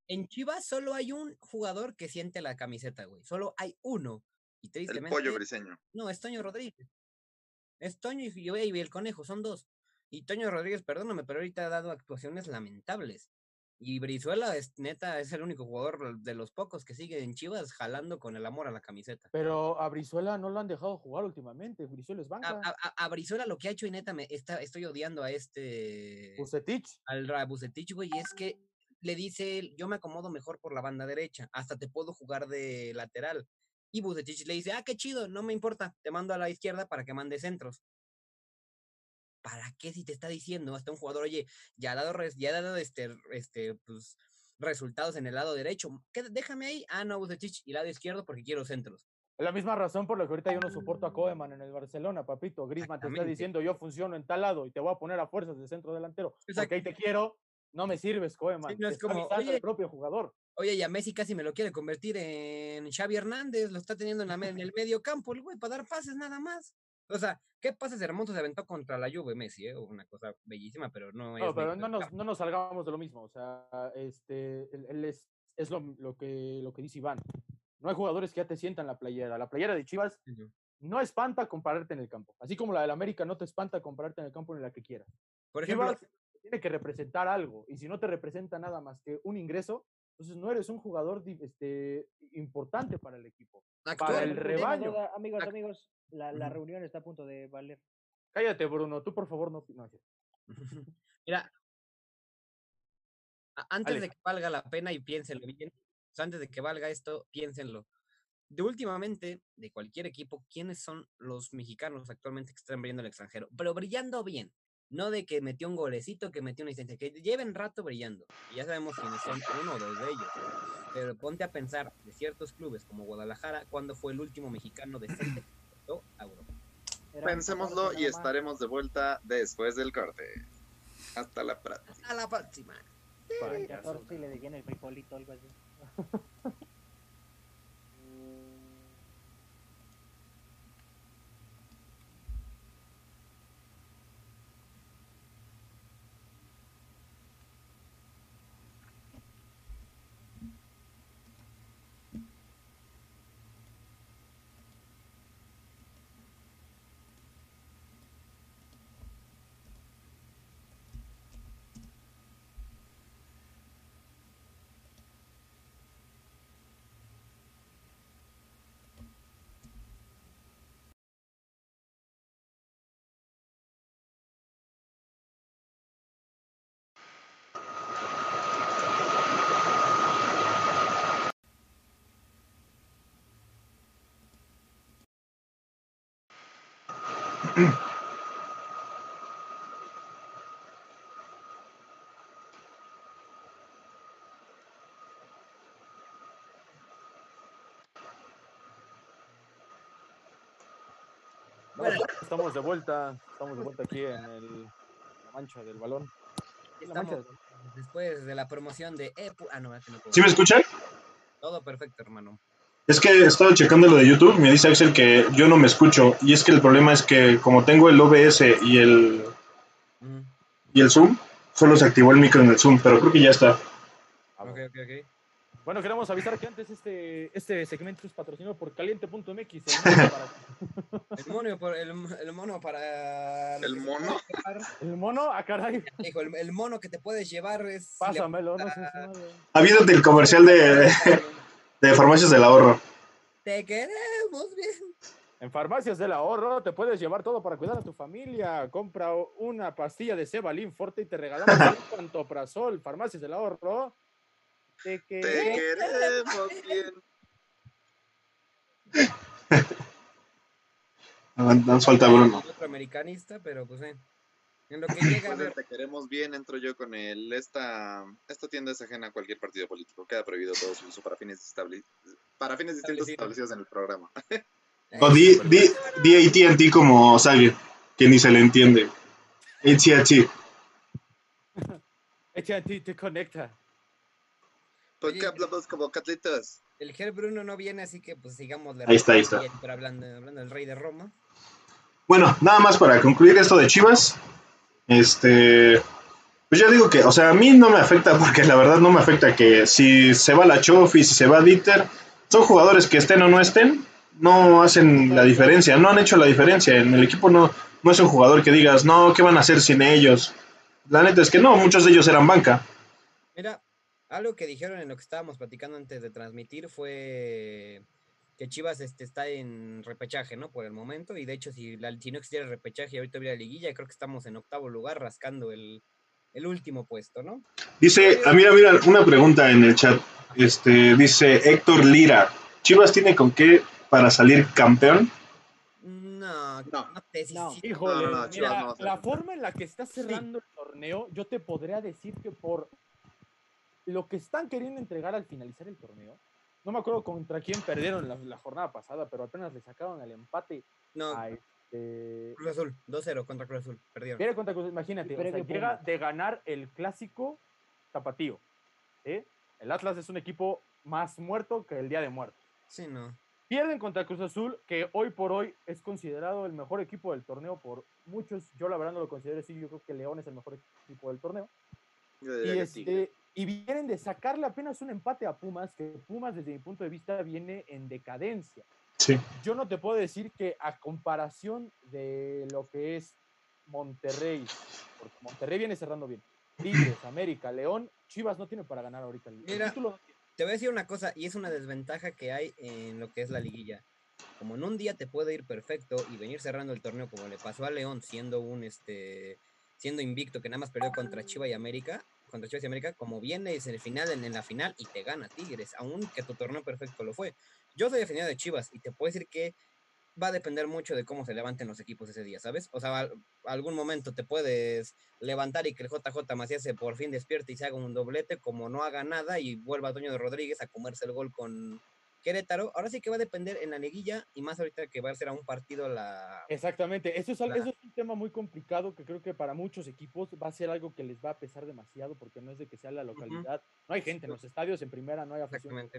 En Chivas solo hay un jugador que siente la camiseta, güey. Solo hay uno. Y El pollo briseño. No, es Toño Rodríguez. Es Toño y, y el conejo, son dos. Y Toño Rodríguez, perdóname, pero ahorita ha dado actuaciones lamentables. Y Brizuela es neta, es el único jugador de los pocos que sigue en Chivas jalando con el amor a la camiseta. Pero a Brizuela no lo han dejado jugar últimamente. Brizuela es banca. A, Brizuela lo que ha hecho y neta me está, estoy odiando a este. Bucetich. Al Bucetich, güey, y es que le dice, yo me acomodo mejor por la banda derecha, hasta te puedo jugar de lateral. Y Bucetich le dice, ah, qué chido, no me importa, te mando a la izquierda para que mande centros. ¿Para qué si te está diciendo hasta un jugador, oye, ya ha dado, ya ha dado este, este, pues, resultados en el lado derecho? ¿Qué, déjame ahí. Ah, no, Bucetich, y lado izquierdo porque quiero centros. La misma razón por la que ahorita yo no soporto a Koeman en el Barcelona, papito. Grisman te está diciendo, yo funciono en tal lado y te voy a poner a fuerzas de centro delantero. Porque ahí te quiero, no me sirves, Koeman. no es como, el propio jugador. Oye, ya Messi casi me lo quiere convertir en Xavi Hernández, lo está teniendo en, la, en el medio campo, el güey, para dar pases nada más. O sea, ¿qué pasa si Hermoso se aventó contra la Juve Messi? Eh? Una cosa bellísima, pero no es. No, pero no nos, no nos, salgamos de lo mismo. O sea, este, él, es, es lo, lo, que, lo que dice Iván. No hay jugadores que ya te sientan la playera. La playera de Chivas no espanta compararte en el campo. Así como la del América no te espanta compararte en el campo en la que quieras. Por ejemplo, Chivas tiene que representar algo. Y si no te representa nada más que un ingreso, entonces no eres un jugador este, importante para el equipo. Para el rebaño. Amigos, amigos, la, la, reunión está a punto de valer. Cállate, Bruno. Tú, por favor, no. no Mira, antes de que valga la pena y piénsenlo bien, antes de que valga esto, piénsenlo. De últimamente, de cualquier equipo, ¿quiénes son los mexicanos actualmente que están brillando al extranjero? Pero brillando bien. No de que metió un golecito, que metió una licencia, que lleven rato brillando. Y ya sabemos quiénes son uno o dos de ellos. Pero ponte a pensar de ciertos clubes como Guadalajara, ¿cuándo fue el último mexicano decente Pensémoslo y estaremos de vuelta después del corte. Hasta la próxima. Hasta la próxima. le el frijolito algo así. Bueno, estamos de vuelta, estamos de vuelta aquí en el, la mancha del balón. después de la promoción de Ah, no, no ¿Sí me escuchan? Todo perfecto, hermano. Es que he estado checando lo de YouTube, me dice Axel que yo no me escucho. Y es que el problema es que como tengo el OBS y el, y el Zoom, solo se activó el micro en el Zoom, pero creo que ya está. Ok, ok, ok. Bueno, queremos avisar que antes este, este segmento es patrocinado por caliente.mx. El mono, para... El, mono para... ¿El mono? El mono, ah, caray. el, mono que te puedes llevar es... Pásamelo, no sé. Habido del comercial de... De Farmacias del Ahorro. Te queremos bien. En Farmacias del Ahorro te puedes llevar todo para cuidar a tu familia. Compra una pastilla de Cebalín Forte y te regalamos un pantoprazol. Farmacias del Ahorro. Te, queremos bien. Nos falta Bruno. Otro americanista, pero pues eh. En lo que llega a ver. Te queremos bien, entro yo con él. Esta, esta tienda es ajena a cualquier partido político. Queda prohibido todo su uso para fines, para fines distintos establecidos en el programa. O di, di, AT&T como Xavier, que ni se le entiende. AT&T. AT&T te conecta. ¿Por qué hablamos como catlitos? El Ger Bruno no viene, así que pues sigamos. Ahí está, ahí está. Pero hablando, hablando del rey de Roma. Bueno, nada más para concluir esto de Chivas. Este, pues yo digo que, o sea, a mí no me afecta porque la verdad no me afecta que si se va la Chofi, si se va Dieter, son jugadores que estén o no estén, no hacen la diferencia, no han hecho la diferencia. En el equipo no, no es un jugador que digas, no, ¿qué van a hacer sin ellos? La neta es que no, muchos de ellos eran banca. Mira, algo que dijeron en lo que estábamos platicando antes de transmitir fue que Chivas este, está en repechaje, ¿no? Por el momento, y de hecho, si, la, si no existiera el repechaje y ahorita hubiera liguilla, creo que estamos en octavo lugar rascando el, el último puesto, ¿no? Dice, ah, mira, mira, una pregunta en el chat. Este, dice Héctor Lira, ¿Chivas tiene con qué para salir campeón? No, no, no te no. Híjole, mira, la forma en la que está cerrando el torneo, yo te podría decir que por lo que están queriendo entregar al finalizar el torneo, no me acuerdo contra quién perdieron la, jornada pasada, pero apenas le sacaron el empate no. a este... Cruz Azul, 2-0 contra Cruz Azul, perdieron. Pierde contra Cruz imagínate, llega de ganar el clásico tapatío. El Atlas es un equipo más muerto que el Día de Muertos. Sí, no. Pierden contra Cruz Azul, que hoy por hoy es considerado el mejor equipo del torneo por muchos. Yo la verdad no lo considero así, yo creo que León es el mejor equipo del torneo. Y, este, y vienen de sacarle apenas un empate a Pumas, que Pumas desde mi punto de vista viene en decadencia. Sí. Yo no te puedo decir que a comparación de lo que es Monterrey, porque Monterrey viene cerrando bien, Tigres, América, León, Chivas no tiene para ganar ahorita el, Mira, título. Te voy a decir una cosa, y es una desventaja que hay en lo que es la liguilla. Como en un día te puede ir perfecto y venir cerrando el torneo como le pasó a León siendo un este siendo invicto que nada más perdió contra Chivas y América, contra Chivas y América, como vienes en el final, en, la final y te gana Tigres, aún que tu torneo perfecto lo fue. Yo soy defendido de Chivas y te puedo decir que va a depender mucho de cómo se levanten los equipos ese día, ¿sabes? O sea, algún momento te puedes levantar y que el JJ Macías se por fin despierte y se haga un doblete, como no haga nada y vuelva a Toño de Rodríguez a comerse el gol con, Querétaro, ahora sí que va a depender en la liguilla y más ahorita que va a ser a un partido la... Exactamente, eso es, eso es un tema muy complicado que creo que para muchos equipos va a ser algo que les va a pesar demasiado porque no es de que sea la localidad, no hay gente en los estadios, en primera no hay afición.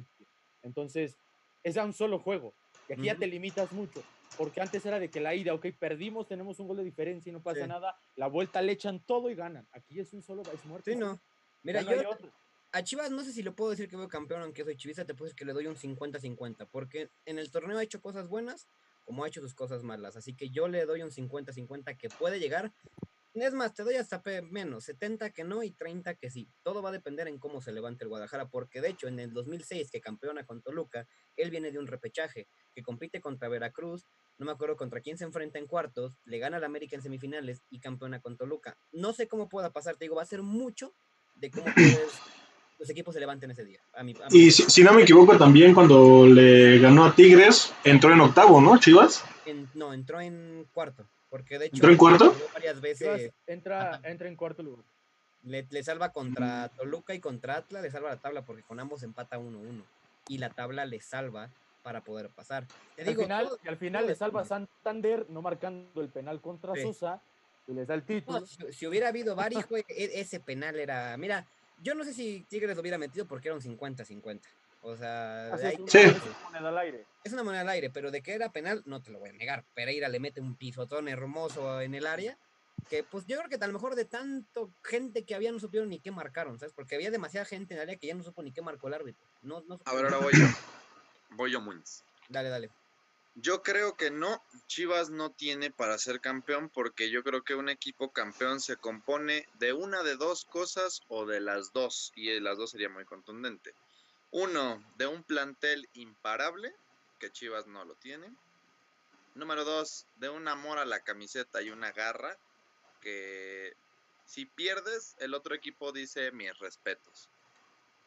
Entonces, es a un solo juego y aquí ya te limitas mucho, porque antes era de que la ida, ok, perdimos, tenemos un gol de diferencia y no pasa nada, la vuelta le echan todo y ganan, aquí es un solo, es muerto. Sí, no. Mira, yo, a Chivas no sé si lo puedo decir que veo campeón, aunque soy chivista, te puedo decir que le doy un 50-50, porque en el torneo ha hecho cosas buenas, como ha hecho sus cosas malas. Así que yo le doy un 50-50 que puede llegar. Es más, te doy hasta menos, 70 que no y 30 que sí. Todo va a depender en cómo se levante el Guadalajara, porque de hecho en el 2006 que campeona con Toluca, él viene de un repechaje, que compite contra Veracruz, no me acuerdo contra quién se enfrenta en cuartos, le gana al América en semifinales y campeona con Toluca. No sé cómo pueda pasar, te digo, va a ser mucho de cómo puedes los equipos se levanten ese día. Y si, no me equivoco, también cuando le ganó a Tigres, entró en octavo, ¿no, Chivas? no, entró en cuarto. Porque de hecho, ¿Entró en cuarto? Varias veces, entra, entra en cuarto lugar. Le, le, salva contra Toluca y contra Atlas, le salva la tabla porque con ambos empata 1-1. Y la tabla le salva para poder pasar. al, final, y al final le salva Santander no marcando el penal contra Sosa y les da el título. si, hubiera habido varios, e, ese penal era. Mira, yo no sé si Tigres lo hubiera metido porque era un 50-50. O sea, es, una moneda al aire. Es una moneda al aire, pero de que era penal, no te lo voy a negar. Pereira le mete un pisotón hermoso en el área. Que pues yo creo que a lo mejor de tanto gente que había no supieron ni qué marcaron, ¿sabes? Porque había demasiada gente en el área que ya no supo ni qué marcó el árbitro. No, no a ver, ahora voy yo. Voy yo, Muñoz. Dale, dale. Yo creo que no, Chivas no tiene para ser campeón porque yo creo que un equipo campeón se compone de una de dos cosas o de las dos y las dos sería muy contundente. Uno, de un plantel imparable, que Chivas no lo tiene. Número dos, de un amor a la camiseta y una garra, que si pierdes, el otro equipo dice mis respetos.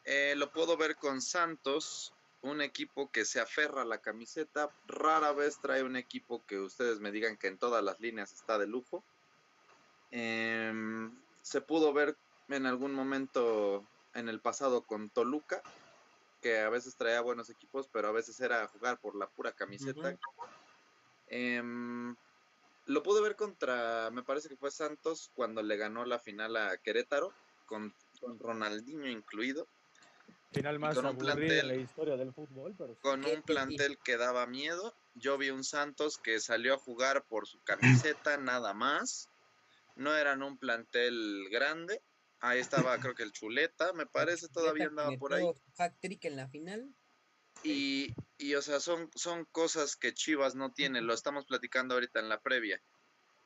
Eh, lo puedo ver con Santos, un equipo que se aferra a la camiseta. Rara vez trae un equipo que ustedes me digan que en todas las líneas está de lujo. Em, se pudo ver en algún momento en el pasado con Toluca, que a veces traía buenos equipos, pero a veces era jugar por la pura camiseta. Em, lo pude ver contra, me parece que fue Santos, cuando le ganó la final a Querétaro, con, con Ronaldinho incluido. Final más con un plantel, la historia del fútbol. Con un plantel que daba miedo. Yo vi un Santos que salió a jugar por su camiseta, nada más. No eran un plantel grande. Ahí estaba, creo que el Chuleta, me parece, todavía andaba por ahí. Hat-trick en la final. Y, y, o sea, son, son cosas que Chivas no tiene, lo estamos platicando ahorita en la previa.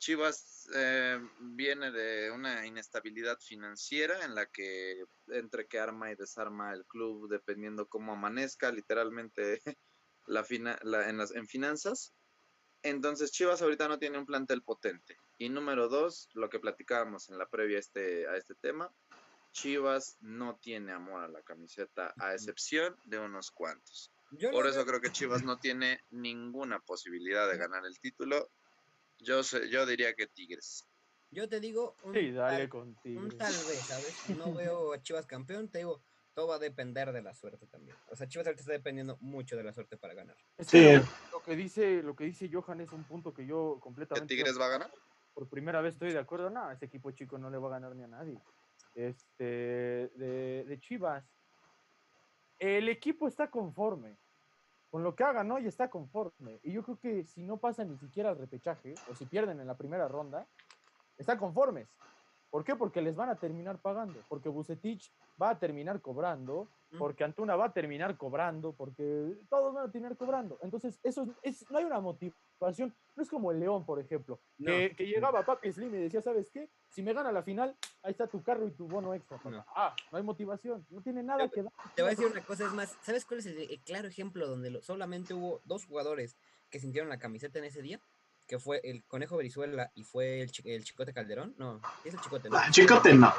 Chivas eh, viene de una inestabilidad financiera en la que entre que arma y desarma el club dependiendo cómo amanezca, literalmente la, en, las, en finanzas. Entonces Chivas ahorita no tiene un plantel potente. Y número dos, lo que platicábamos en la previa este, a este tema, Chivas no tiene amor a la camiseta, a excepción de unos cuantos. Por eso creo que Chivas no tiene ninguna posibilidad de ganar el título yo, sé, yo diría que Tigres. Yo te digo un, sí, dale con Tigres. un tal vez, ¿sabes? No veo a Chivas campeón, te digo, todo va a depender de la suerte también. O sea, Chivas ahorita está dependiendo mucho de la suerte para ganar. Sí. Lo que dice, lo que dice Johan es un punto que yo completamente. ¿Tigres va a ganar? Por primera vez estoy de acuerdo. No, este equipo chico no le va a ganar ni a nadie. Este, de, de Chivas. El equipo está conforme con lo que hagan hoy está conforme. Y yo creo que si no pasan ni siquiera el repechaje, o si pierden en la primera ronda, están conformes. ¿Por qué? Porque les van a terminar pagando, porque Bucetich va a terminar cobrando, porque Antuna va a terminar cobrando, porque todos van a terminar cobrando. Entonces, eso es, no hay una motivación, no es como el León, por ejemplo, que, llegaba Papi Slim y decía, ¿sabes qué? Si me gana la final, ahí está tu carro y tu bono extra. Ah, no hay motivación, no tiene nada que dar. Te voy a decir una cosa, es más, ¿sabes cuál es el, claro ejemplo donde solamente hubo dos jugadores que sintieron la camiseta en ese día? que fue el Conejo Brizuela y fue el, el Chicote Calderón. No, es el Chicote, ¿no? Ah, chicote no.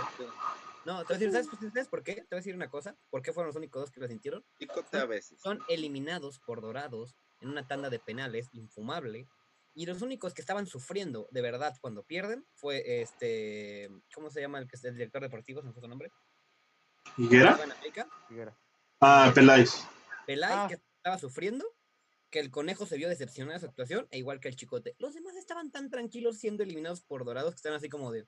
No, te voy a decir, ¿sabes, por qué? Te voy a decir una cosa. ¿Por qué fueron los únicos dos que lo sintieron? Chicote a veces. Son eliminados por Dorados en una tanda de penales infumable. Y los únicos que estaban sufriendo de verdad cuando pierden fue este. ¿Cómo se llama el director deportivo? ¿Se me fue su nombre? ¿Higuera? Ah, Peláez. Peláez, ah. que estaba sufriendo que el conejo se vio decepcionado de su actuación, e igual que el chicote. Los demás estaban tan tranquilos siendo eliminados por dorados que están así como de.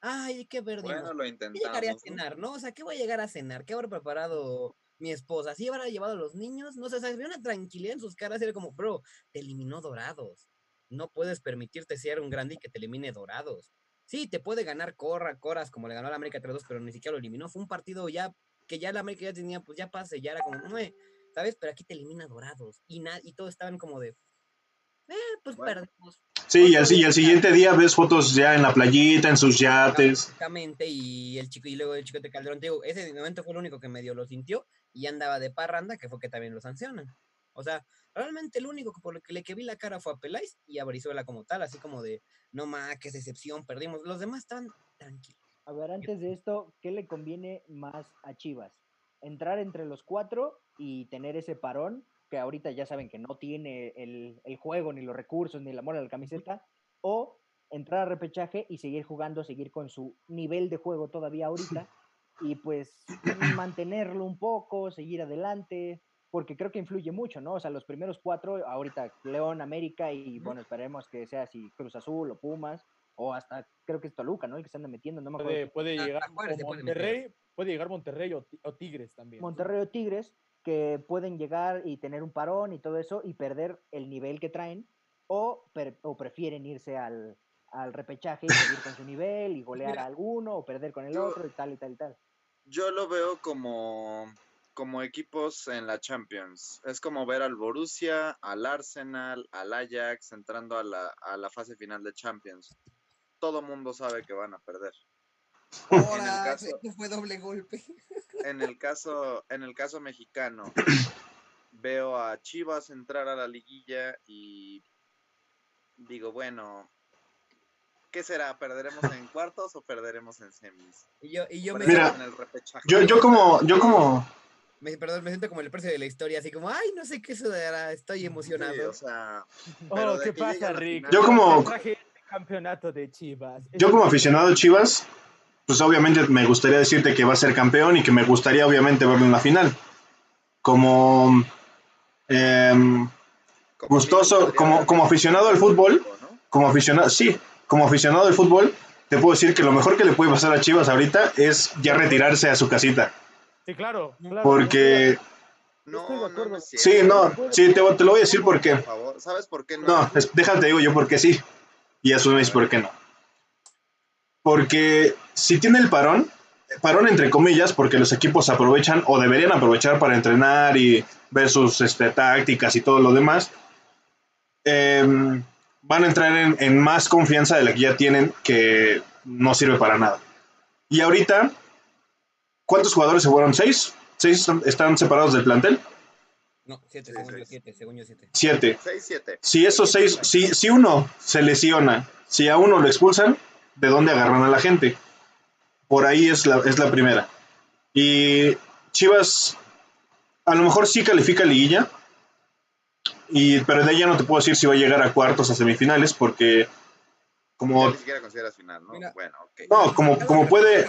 Ay, qué verde. Bueno, lo intentamos. ¿Qué llegaré a cenar, no? O sea, ¿qué voy a llegar a cenar? ¿Qué habrá preparado mi esposa? ¿Sí habrá llevado a los niños? No sé, o sea, una tranquilidad en sus caras. Era como, bro, te eliminó dorados. No puedes permitirte ser un grande y que te elimine dorados. Sí, te puede ganar Corra, Coras, como le ganó a la América 3-2, pero ni siquiera lo eliminó. Fue un partido ya que ya la América ya tenía, pues ya pase, ya era como, no, ¿sabes? Pero aquí te elimina dorados y, y todos estaban como de, eh, pues perdemos. Sí, y así, el siguiente día ves fotos ya en la playita, en sus yates. Exactamente, y el chico, y luego el chico de Calderón, te digo, ese momento fue el único que medio lo sintió y andaba de parranda, que fue que también lo sancionan. O sea, realmente el único por el que le que vi la cara fue a Peláez y a Brizuela como tal, así como de, no más, qué excepción, perdimos. Los demás están tranquilos. A ver, antes de esto, ¿qué le conviene más a Chivas? entrar entre los cuatro y tener ese parón, que ahorita ya saben que no tiene el, juego, ni los recursos, ni el amor a la camiseta, o entrar a repechaje y seguir jugando, seguir con su nivel de juego todavía ahorita, y pues mantenerlo un poco, seguir adelante, porque creo que influye mucho, ¿no? O sea, los primeros cuatro, ahorita León, América, y bueno, esperemos que sea si Cruz Azul o Pumas, o hasta creo que es Toluca, ¿no? El que se anda metiendo, no me acuerdo. Puede, llegar Monterrey, puede llegar Monterrey o, Tigres también. Monterrey o Tigres que pueden llegar y tener un parón y todo eso y perder el nivel que traen o, o prefieren irse al, al, repechaje y seguir con su nivel y golear a alguno o perder con el otro y tal y tal y tal. Yo lo veo como como equipos en la Champions. Es como ver al Borussia, al Arsenal, al Ajax entrando a la, a la fase final de Champions todo mundo sabe que van a perder. Ahora, fue doble golpe. en el caso, en el caso mexicano, veo a Chivas entrar a la liguilla y digo, bueno, ¿qué será? ¿Perderemos en cuartos o perderemos en semis? Y yo, y yo me Mira, en el repechaje. Yo, yo como, yo como. Me, perdón, me siento como el precio de la historia, así como, ay, no sé qué sucederá, estoy emocionado. o sea, oh, ¿qué pasa, Rick? Yo como. Campeonato de Chivas. Yo como aficionado a Chivas, pues obviamente me gustaría decirte que va a ser campeón y que me gustaría obviamente verlo en la final. Como em, gustoso, como, como aficionado al fútbol, como aficionado, sí, como aficionado al fútbol, te puedo decir que lo mejor que le puede pasar a Chivas ahorita es ya retirarse a su casita. Sí, claro. Porque... No, no, sí, no, sí, te, te, lo voy a decir por qué. ¿Sabes por qué no? No, déjate, digo yo porque sí. Y asumes por qué no. Porque si tiene el parón, parón entre comillas, porque los equipos aprovechan o deberían aprovechar para entrenar y ver sus este, tácticas y todo lo demás, em, van a entrar en, más confianza de la que ya tienen, que no sirve para nada. Y ahorita, ¿cuántos jugadores se fueron? ¿Seis? ¿Seis están separados del plantel? No, siete, según yo, siete, según yo, siete. Siete. Seis, siete. Si esos seis, si, si uno se lesiona, si a uno lo expulsan, ¿de dónde agarran a la gente? Por ahí es la, es la primera. Y Chivas a lo mejor sí califica liguilla, y, pero de ella no te puedo decir si va a llegar a cuartos o semifinales porque como... Ni siquiera consideras final, ¿no? bueno, No, como, como puede...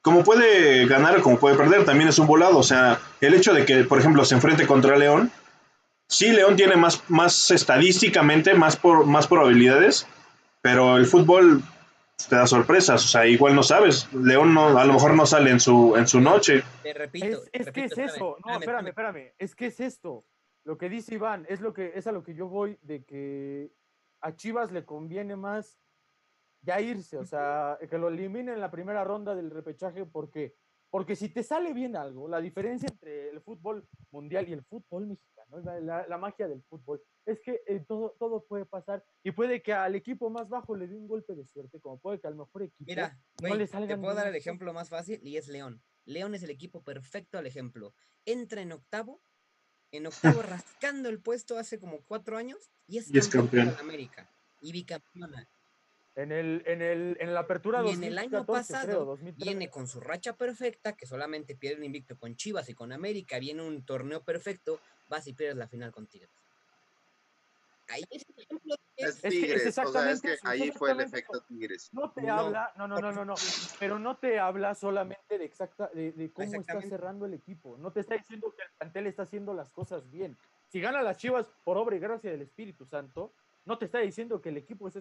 Como puede ganar, como puede perder, también es un volado. O sea, el hecho de que, por ejemplo, se enfrente contra León, sí, León tiene más, más estadísticamente, más, por, más probabilidades, pero el fútbol te da sorpresas, o sea, igual no sabes, León no, a lo mejor no sale en su, en su noche. Te repito. Es, que es eso, no, espérame, espérame, es que es esto, lo que dice Iván, es, lo que, es a lo que yo voy de que a Chivas le conviene más ya irse, o sea, que lo eliminen en la primera ronda del repechaje, porque porque si te sale bien algo, la diferencia entre el fútbol mundial y el fútbol mexicano, la, la magia del fútbol, es que eh, todo, todo puede pasar y puede que al equipo más bajo le dé un golpe de suerte, como puede que al mejor equipo Mira, no le salga. Te puedo dar el ejemplo más fácil y es León. León es el equipo perfecto al ejemplo. Entra en octavo, en octavo rascando el puesto hace como cuatro años y es, campeón, de América y bicampeona. En, el, en, el, en la apertura y en el año pasado viene con su racha perfecta, que solamente pierde un invicto con Chivas y con América, viene un torneo perfecto, vas y pierdes la final con Tigres. Ahí es el ejemplo es, Tigres, exactamente, ahí fue el efecto Tigres. No te habla, no, no, no, no, no, pero no te habla solamente de exacta, de, de cómo está cerrando el equipo. No te está diciendo que el plantel está haciendo las cosas bien. Si gana las Chivas por obra y gracia del Espíritu Santo, no te está diciendo que el equipo esté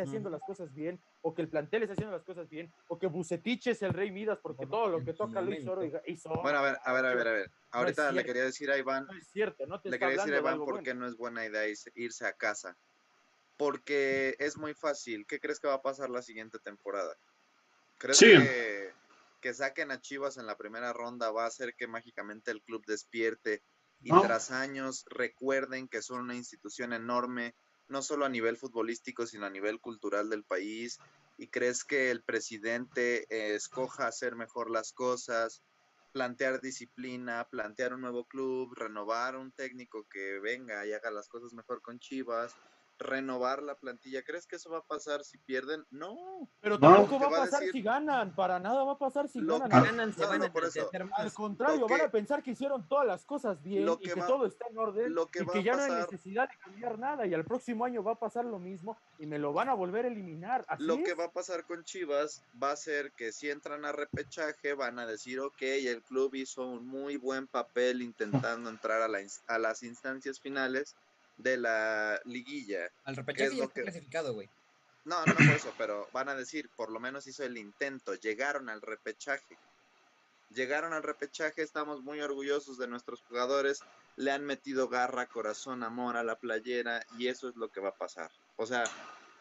haciendo, las cosas bien, o que el plantel esté haciendo las cosas bien, o que Bucetich es el rey Midas, porque todo lo que toca lo hizo, hizo Bueno, a ver, a ver, a ver, a ver. Ahorita le quería decir a Iván. No es cierto, no te Le quería decir a Iván por qué no es buena idea irse a casa. Porque es muy fácil. ¿Qué crees que va a pasar la siguiente temporada? ¿Crees que, que saquen a Chivas en la primera ronda va a hacer que mágicamente el club despierte y tras años recuerden que son una institución enorme? no solo a nivel futbolístico, sino a nivel cultural del país? ¿Y crees que el presidente eh, escoja hacer mejor las cosas, plantear disciplina, plantear un nuevo club, renovar un técnico que venga y haga las cosas mejor con Chivas? Renovar la plantilla. ¿Crees que eso va a pasar si pierden? No. Pero tampoco va a pasar si ganan. Para nada va a pasar si ganan. ganan se van a Al contrario, van a pensar que hicieron todas las cosas bien y que todo está en orden y que ya no hay necesidad de cambiar nada. Y al próximo año va a pasar lo mismo y me lo van a volver a eliminar. lo que va a pasar con Chivas va a ser que si entran a repechaje van a decir, ok, el club hizo un muy buen papel intentando entrar a, la, a las instancias finales de la liguilla. Al repechaje ya está clasificado, güey. No, no por eso, pero van a decir, por lo menos hizo el intento, llegaron al repechaje. Llegaron al repechaje, estamos muy orgullosos de nuestros jugadores, le han metido garra, corazón, amor a la playera y eso es lo que va a pasar. O sea,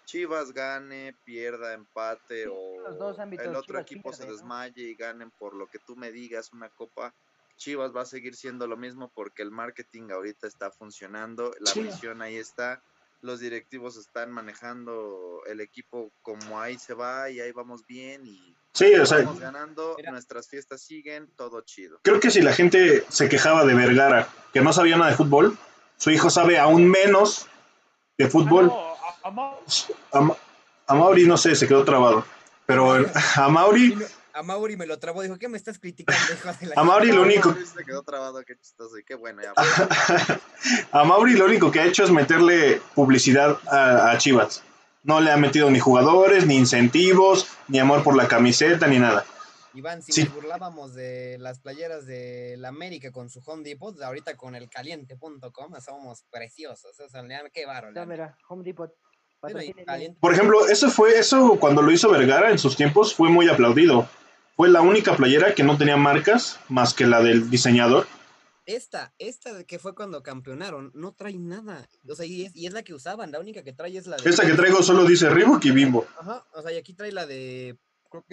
Chivas gane, pierda, empate o el otro equipo se desmaye y ganen por lo que tú me digas una copa, Chivas va a seguir siendo lo mismo porque el marketing ahorita está funcionando, la visión ahí está, los directivos están manejando el equipo como ahí se va y ahí vamos bien y Sí, o sea. Estamos ganando, nuestras fiestas siguen, todo chido. Creo que si la gente se quejaba de Vergara, que no sabía nada de fútbol, su hijo sabe aún menos de fútbol. Ah, a, Mauri no sé, se quedó trabado. Pero a Mauri. A Mauri me lo trabó, dijo, ¿qué me estás criticando? a Mauri lo único. Se quedó trabado, qué chistoso, qué bueno. a Mauri lo único que ha hecho es meterle publicidad a Chivas. No le ha metido ni jugadores, ni incentivos, ni amor por la camiseta, ni nada. Iván, si nos burlábamos de las playeras de la América con su Home Depot, ahorita con el caliente.com somos preciosos. O sea, qué barro. mira, Home Depot. Por ejemplo, eso fue, eso cuando lo hizo Vergara en sus tiempos fue muy aplaudido. Fue la única playera que no tenía marcas más que la del diseñador esta, esta que fue cuando campeonaron, no trae nada. O sea, y es, la que usaban, la única que trae es la de. Esta que traigo solo dice Reebok y Bimbo. Ajá, o sea, y aquí trae la de.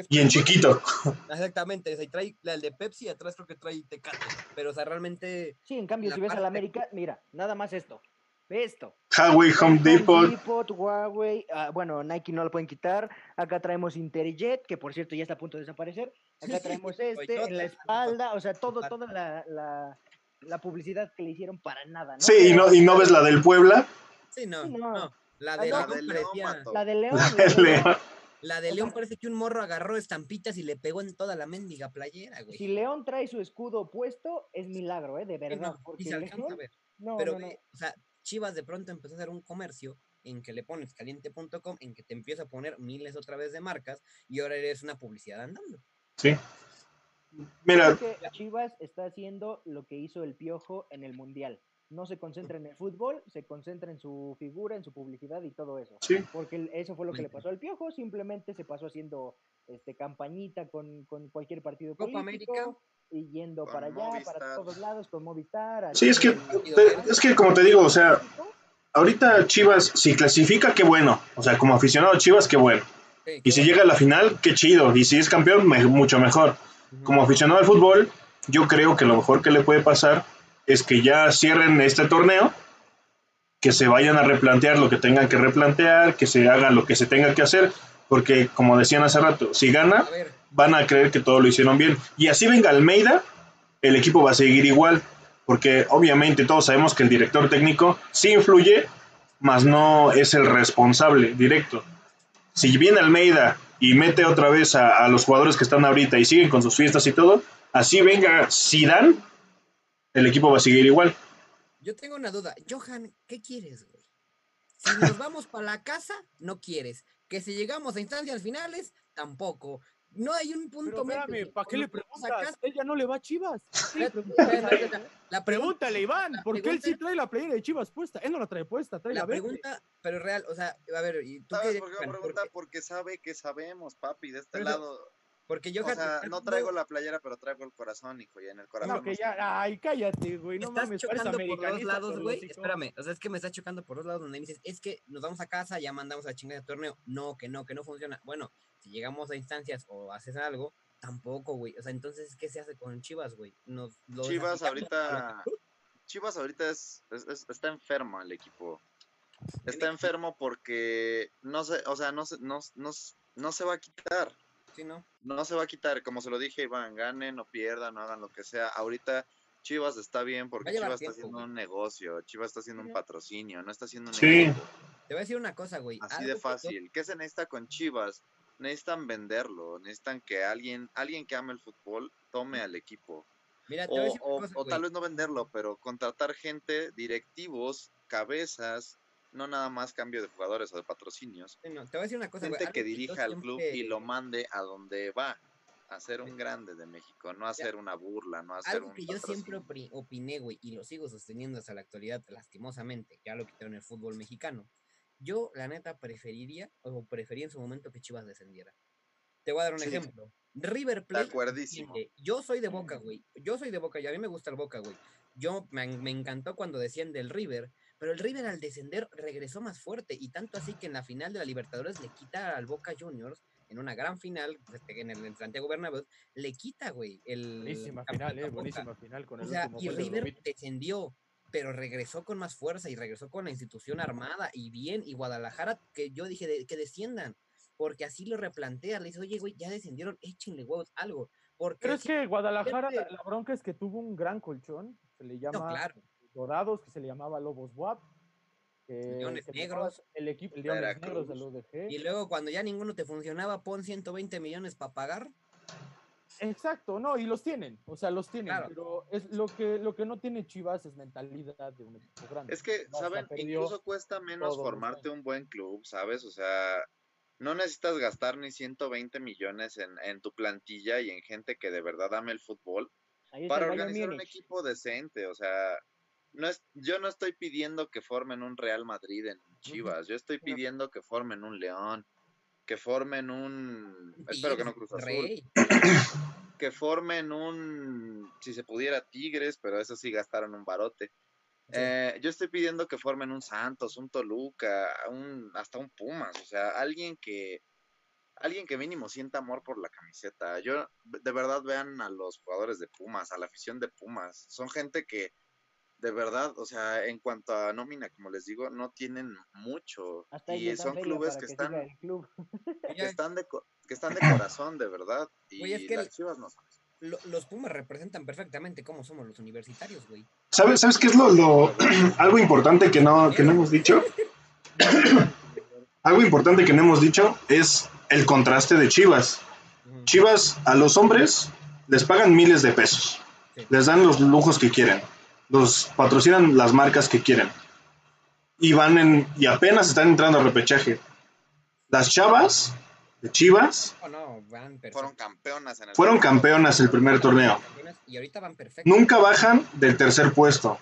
y en chiquito. Exactamente, o sea, y trae la de Pepsi, atrás creo que trae Tecate. Pero, o sea, realmente. Sí, en cambio, si ves a la América, mira, nada más esto. Ve esto. Huawei, Home Depot. Home Depot, Huawei. Ah, bueno, Nike no lo pueden quitar. Acá traemos Interjet, que por cierto ya está a punto de desaparecer. Acá traemos este, en la espalda. O sea, todo, toda la la publicidad que le hicieron para nada, ¿no? Sí, y no, y no ves la del Puebla. Sí, no, no. La, de, la, León, la de León. La de León. parece que un morro agarró estampitas y le pegó en toda la mendiga playera, güey. Si León trae su escudo puesto, es milagro, ¿eh? De verdad. y se alcanza a ver. No, Pero, o sea, Chivas de pronto empezó a hacer un comercio en que le pones caliente.com, en que te empieza a poner miles otra vez de marcas y ahora eres una publicidad andando. Sí. Mira. Chivas está haciendo lo que hizo el Piojo en el Mundial. No se concentra en el fútbol, se concentra en su figura, en su publicidad y todo eso. Porque eso fue lo que le pasó al Piojo, simplemente se pasó haciendo este campañita con, cualquier partido político y yendo para allá, para todos lados, con Movistar. Sí, es que, es que como te digo, o sea, ahorita Chivas, si clasifica, qué bueno. O sea, como aficionado a Chivas, qué bueno. y si llega a la final, qué chido. Y si es campeón, mucho mejor como aficionado al fútbol, yo creo que lo mejor que le puede pasar es que ya cierren este torneo, que se vayan a replantear lo que tengan que replantear, que se haga lo que se tenga que hacer, porque como decían hace rato, si gana, van a creer que todo lo hicieron bien. Y así venga Almeida, el equipo va a seguir igual, porque obviamente todos sabemos que el director técnico sí influye, mas no es el responsable directo. Si viene Almeida y mete otra vez a, los jugadores que están ahorita y siguen con sus fiestas y todo, así venga Zidane, el equipo va a seguir igual. Yo tengo una duda. Johan, ¿qué quieres, güey? Si nos vamos para la casa, no quieres. Que si llegamos a instancias finales, tampoco. No hay un punto Pero espérame, ¿para qué le preguntas? Él ya no le va a Chivas. La, Pregúntale, Iván, ¿por qué él sí trae la playera de Chivas puesta? Él no la trae puesta, trae la, la pregunta, pero real, o sea, a ver, ¿y tú ¿Sabes por qué pregunta? Porque sabe que sabemos, papi, de este lado. Porque yo, o sea, no traigo la playera, pero traigo el corazón, hijo, y en el corazón. No, que ya, ay, cállate, güey, no mames, chocando por dos lados, güey. Espérame, o sea, es que me está chocando por dos lados donde dices, es que nos vamos a casa, ya mandamos a la chingada de torneo. No, que no, que no funciona. Bueno, si llegamos a instancias o haces algo, tampoco, güey. O sea, entonces, ¿qué se hace con Chivas, güey? Chivas ahorita, Chivas ahorita es, está enfermo el equipo. Está enfermo porque no se, o sea, no se, no, no se va a quitar. ¿No? No se va a quitar, como se lo dije, Iván, ganen o pierdan, no hagan lo que sea. Ahorita Chivas está bien porque Chivas está haciendo un negocio, Chivas está haciendo un patrocinio, no está haciendo un sí. Te voy a decir una cosa, güey. Así de fácil. ¿Qué se necesita con Chivas? Necesitan venderlo, necesitan que alguien, alguien que ame el fútbol tome al equipo. Mira, o, o tal vez no venderlo, pero contratar gente, directivos, cabezas, no nada más cambio de jugadores o de patrocinios. te voy a decir una cosa, Gente que dirija al club y lo mande a donde va. A ser un grande de México, no a ser una burla, no a ser Algo que yo siempre opiné, güey, y lo sigo sosteniendo hasta la actualidad, lastimosamente, ya lo quitaron el fútbol mexicano. Yo, la neta, preferiría, o prefería en su momento que Chivas descendiera. Te voy a dar un ejemplo. River Plate. Yo soy de Boca, güey. Yo soy de Boca y a mí me gusta el Boca, güey. Yo me, me encantó cuando desciende el River pero el River al descender regresó más fuerte y tanto así que en la final de la Libertadores le quita al Boca Juniors en una gran final este, en el Santiago Bernabéu le quita, güey, el buenísima final, eh, buenísima final con el o sea, y River descendió, pero regresó con más fuerza y regresó con la institución armada y bien y Guadalajara que yo dije que desciendan. porque así lo replantea, le dice, oye, güey, ya descendieron, échenle huevos, algo. Porque Pero es que Guadalajara, la bronca es que tuvo un gran colchón, se le llama Dorados, que se le llamaba Lobos WAP. Leones Negros. El equipo, Leones Negros del UDG. Y luego cuando ya ninguno te funcionaba, pon 120 millones para pagar. Exacto, no, y los tienen, o sea, los tienen, pero es lo que lo que no tiene Chivas es mentalidad de un equipo grande. Es que, ¿saben? Incluso cuesta menos formarte un buen club, ¿sabes? O sea, no necesitas gastar ni 120 millones en, en tu plantilla y en gente que de verdad ame el fútbol para organizar un equipo decente, o sea, no es, yo no estoy pidiendo que formen un Real Madrid en Chivas, yo estoy pidiendo que formen un León, que formen un, espero que no Cruz Azul, que formen un, si se pudiera Tigres, pero eso sí gastaron un barote. Eh, yo estoy pidiendo que formen un Santos, un Toluca, un, hasta un Pumas, o sea, alguien que, alguien que mínimo sienta amor por la camiseta. Yo, de verdad, vean a los jugadores de Pumas, a la afición de Pumas. Son gente que, de verdad, o sea, en cuanto a nómina, como les digo, no tienen mucho. y son clubes que, están, que están de, que están de corazón, de verdad. Y es que las Chivas no los Pumas representan perfectamente cómo somos los universitarios, güey. ¿Sabes, ¿Sabes qué es lo, algo importante que no, que no hemos dicho? algo importante que no hemos dicho es el contraste de Chivas. Chivas a los hombres les pagan miles de pesos, les dan los lujos que quieren, los patrocinan las marcas que quieren. Y van en y apenas están entrando a repechaje. Las chavas de Chivas oh, fueron campeonas en el fueron campeonas el primer torneo. Y ahorita van nunca bajan del tercer puesto.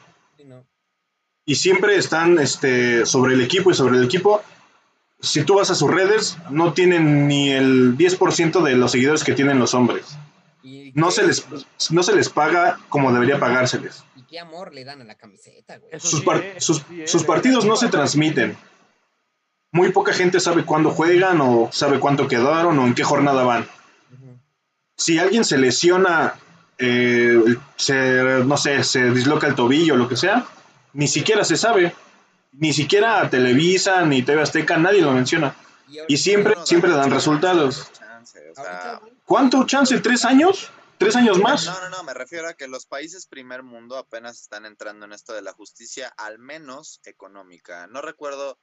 Y siempre están este sobre el equipo y sobre el equipo. Si tú vas a sus redes, no tienen ni el 10% de los seguidores que tienen los hombres. No se, les, no se les paga como debería pagárseles. ¿Y qué amor le dan a la camiseta, güey? Sus, partidos no se transmiten. Muy poca gente sabe cuándo juegan o sabe cuánto quedaron o en qué jornada van. Si alguien se lesiona, eh, no sé, se disloca el tobillo o lo que sea, ni siquiera se sabe ni siquiera Televisa ni TV Azteca, nadie lo menciona. Y siempre, siempre dan resultados. ¿Cuánto chance? ¿Tres años? ¿Tres años más? No, no, no, me refiero a que los países primer mundo apenas están entrando en esto de la justicia, al menos económica. No recuerdo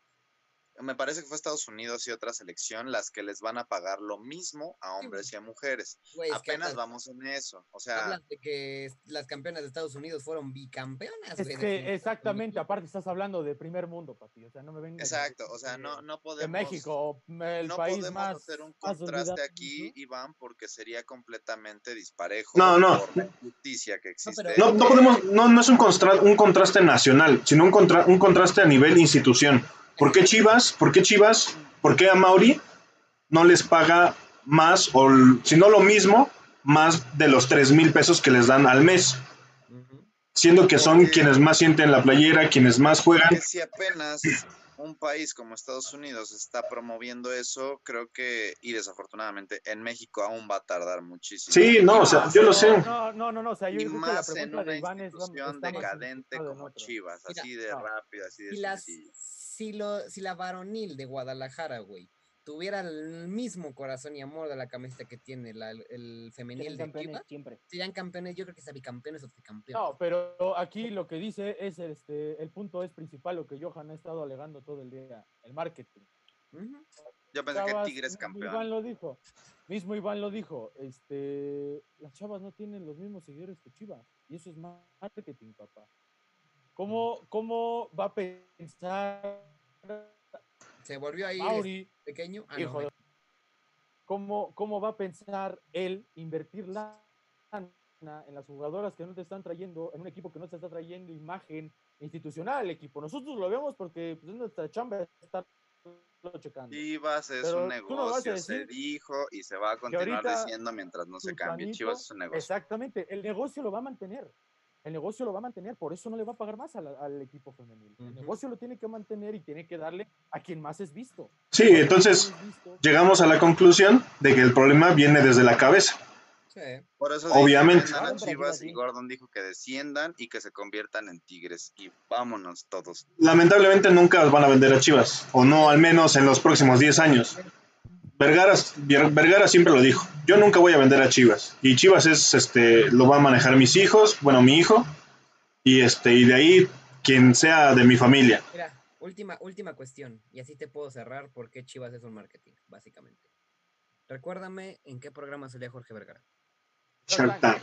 me parece que fue Estados Unidos y otra selección las que les van a pagar lo mismo a hombres y a mujeres. Apenas vamos en eso. O sea, hablas de que las campeonas de Estados Unidos fueron bicampeonas. Es que exactamente, aparte estás hablando de primer mundo, papi. O sea, no me vengas. Exacto, o sea, no, no podemos. De México, el no país podemos más. hacer un contraste aquí, Iván, porque sería completamente disparejo. No, no. Por la injusticia que existe. No, no, podemos, no, no es un, un contraste nacional, sino un, contra, un contraste a nivel institución. ¿Por qué Chivas? ¿Por qué Chivas? ¿Por qué a Mauri no les paga más o si no lo mismo, más de los 3 mil pesos que les dan al mes? Siendo que son quienes más sienten la playera, quienes más juegan. Si apenas un país como Estados Unidos está promoviendo eso, creo que, y desafortunadamente en México aún va a tardar muchísimo. Sí, no, o sea, yo lo sé. No, no, no, o sea, yo y más en una institución decadente como Chivas, así de rápido, así de sencillo si, lo, si la varonil de Guadalajara, güey, tuviera el mismo corazón y amor de la camiseta que tiene la, el femenil de Chivas, siempre. serían campeones, yo creo que serían campeones o tricampeones. No, pero aquí lo que dice es, este, el punto es principal, lo que Johan ha estado alegando todo el día, el marketing. Yo pensé que Tigres campeón. Iván lo dijo, mismo Iván lo dijo, este, las chavas no tienen los mismos seguidores que Chivas, y eso es marketing, papá. ¿Cómo, cómo va a pensar? Se volvió ahí pequeño. Ah, hijo, ¿cómo, ¿Cómo va a pensar él invertir la en las jugadoras que no te están trayendo, en un equipo que no te está trayendo imagen institucional al equipo? Nosotros lo vemos porque pues, nuestra chamba estar checando. Chivas es un negocio, se dijo y se va a continuar diciendo mientras no se cambie. Chivas es un negocio. Exactamente, el negocio lo va a mantener el negocio lo va a mantener, por eso no le va a pagar más al, equipo femenil. El negocio lo tiene que mantener y tiene que darle a quien más es visto. Sí, entonces llegamos a la conclusión de que el problema viene desde la cabeza. Sí. Por eso obviamente Chivas y Gordon dijo que desciendan y que se conviertan en Tigres y vámonos todos. Lamentablemente nunca van a vender a Chivas, o no al menos en los próximos 10 años. Vergara, Vergara siempre lo dijo, yo nunca voy a vender a Chivas. Y Chivas es, este, lo va a manejar mis hijos, bueno, mi hijo, y este, y de ahí quien sea de mi familia. Mira, última, última cuestión, y así te puedo cerrar por qué Chivas es un marketing, básicamente. Recuérdame en qué programa salía Jorge Vergara. Shark Tank.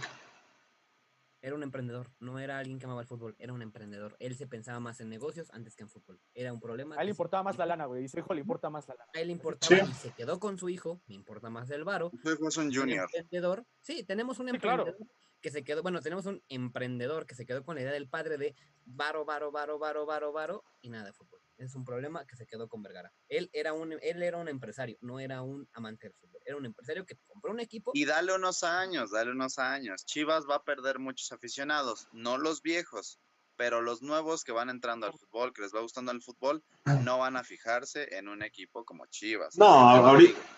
Era un emprendedor, no era alguien que amaba el fútbol, era un emprendedor. Él se pensaba más en negocios antes que en fútbol. Era un problema. A él le importaba más la lana, güey. Y su hijo le importa más la lana. A él le importaba y se quedó con su hijo, me importa más el varo. es un junior. emprendedor. Sí, tenemos un emprendedor que se quedó, bueno, tenemos un emprendedor que se quedó con la idea del padre de varo, varo, varo, varo, varo, varo y nada de fútbol es un problema que se quedó con Vergara. Él era un, él era un empresario, no era un amante del fútbol. Era un empresario que compró un equipo. Y dale unos años, dale unos años. Chivas va a perder muchos aficionados, no los viejos, pero los nuevos que van entrando al fútbol, que les va gustando el fútbol, no van a fijarse en un equipo como Chivas. No,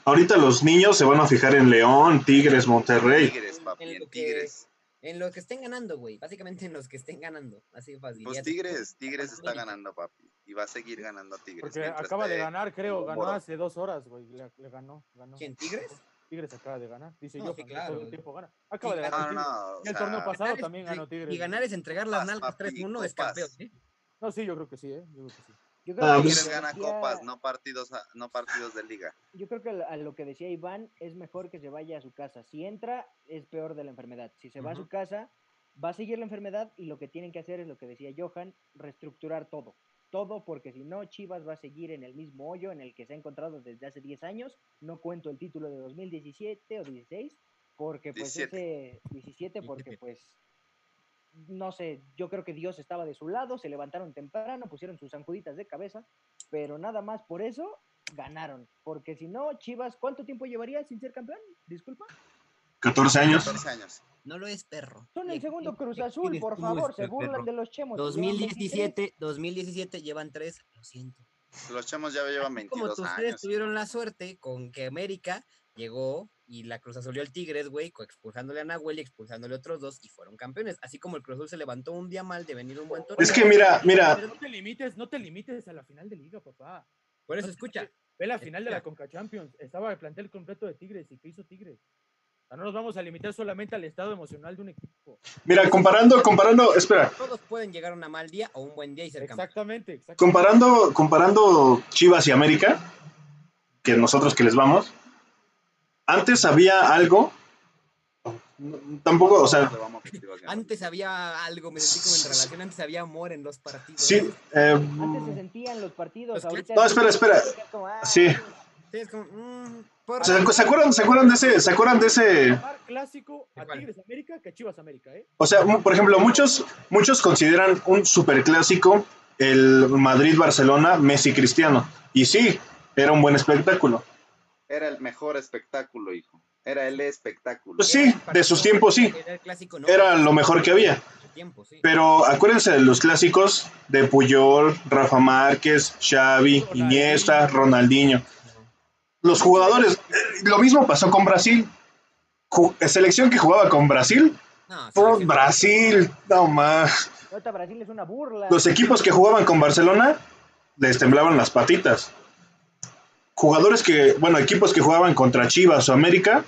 ahorita, los niños se van a fijar en León, Tigres, Monterrey. Tigres, papi, en Tigres. En los que estén ganando, güey. Básicamente en los que estén ganando. Así fácil. Pues Tigres, Tigres está ganando, papi. Y va a seguir ganando Tigres. Porque acaba de ganar, creo. Ganó hace dos horas, güey. Le, ganó, ganó. ¿Quién, Tigres? Tigres acaba de ganar. Dice yo, que claro. todo el tiempo gana. Acaba de ganar. No, y el torneo pasado también ganó Tigres. Y ganar es entregar las nalgas 3-1 es campeón, ¿eh? No, sí, yo creo que sí, ¿eh? Yo creo que sí. Yo creo ah, que pues, gana copas, no partidos, no partidos de liga. Yo creo que a lo que decía Iván es mejor que se vaya a su casa. Si entra, es peor de la enfermedad. Si se va a su casa, va a seguir la enfermedad y lo que tienen que hacer es lo que decía Johan, reestructurar todo. Todo porque si no, Chivas va a seguir en el mismo hoyo en el que se ha encontrado desde hace 10 años. No cuento el título de 2017 o 16, porque pues 17. ese 17, porque pues no sé, yo creo que Dios estaba de su lado, se levantaron temprano, pusieron sus zanjuditas de cabeza, pero nada más por eso ganaron. Porque si no, Chivas, ¿cuánto tiempo llevaría sin ser campeón? Disculpa. 14 años. 14 años. No lo es, perro. Son el segundo Cruz Azul, por favor, se burlan de los chemos. 2017, 2017 llevan tres, lo siento. Los chemos ya llevan 22 Como ustedes tuvieron la suerte con que América llegó y la Cruz Azul al Tigres, güey, expulsándole a Nahuel y expulsándole a otros dos y fueron campeones. Así como el Cruz Azul se levantó un día mal de venir un buen torneo. Es que mira, mira. Pero no te limites, no te limites a la final de liga, papá. Por eso, escucha. Ve la final de la Conca Champions. Estaba el plantel completo de Tigres y ¿qué hizo Tigres? no nos vamos a limitar solamente al estado emocional de un equipo. Mira, comparando, comparando, espera. Todos pueden llegar a un mal día o un buen día y ser exactamente, exactamente. Comparando, comparando Chivas y América, que nosotros que les vamos, antes había algo, tampoco, o sea... Antes había algo, me sentí como en relación, antes había amor en los partidos. Sí. Eh, antes se sentían los partidos, ahorita... No, espera, espera. Sí. Sí, es como, mm, ¿Se, acuerdan, ¿Se acuerdan de ese? ¿Se acuerdan de ese? Clásico a Tigres América que Chivas América, ¿eh? O sea, por ejemplo, muchos, muchos consideran un superclásico el Madrid-Barcelona, Messi-Cristiano. Y sí, era un buen espectáculo. Era el mejor espectáculo, hijo. Era el espectáculo. Pues sí, de sus tiempos sí. Era lo mejor que había. Pero acuérdense de los clásicos de Puyol, Rafa Márquez, Xavi, Iniesta, Ronaldinho los jugadores, eh, lo mismo pasó con Brasil. selección que jugaba con Brasil. No, Brasil, no más. Brasil es una burla. Los equipos que jugaban con Barcelona les temblaban las patitas. Jugadores que, bueno, equipos que jugaban contra Chivas o América,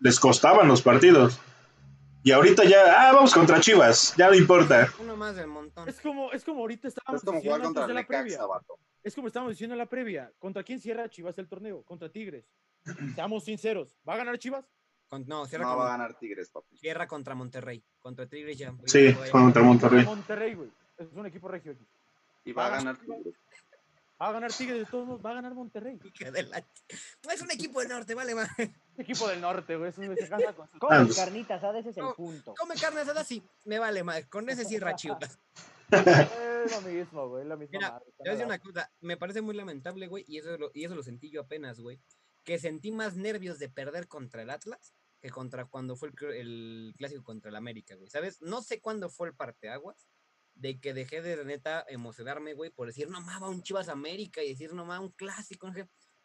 les costaban los partidos. Y ahorita ya, ah, vamos contra Chivas, ya no importa. Uno más del montón. Es como, es como ahorita estábamos es como diciendo antes de la previa. Es como estábamos diciendo en la previa. ¿Contra quién cierra Chivas el torneo? Contra Tigres. Seamos sinceros. ¿Va a ganar Chivas? no, cierra no va a ganar Tigres, papi. Cierra contra Monterrey. Contra Tigres ya. Sí, contra Monterrey. Monterrey, güey. Es un equipo regio aquí. Y va, a ganar Tigres. Va a ganar Tigres de todos modos, va a ganar Monterrey. Es un equipo del norte, vale más. Equipo del norte, güey. Eso se casa con Come carnitas asadas, ese es el punto. Come carne asada, sí, me vale más. Con ese sí Chivas. es lo mismo, güey. Lo mismo. Mira, te voy a decir una cosa. Me parece muy lamentable, güey, y eso, lo, y eso lo sentí yo apenas, güey. Que sentí más nervios de perder contra el Atlas que contra cuando fue el, el clásico contra el América, güey. ¿Sabes? No sé cuándo fue el parteaguas de que dejé de neta emocionarme, güey, por decir, no mames, un Chivas América y decir, no mames, un clásico.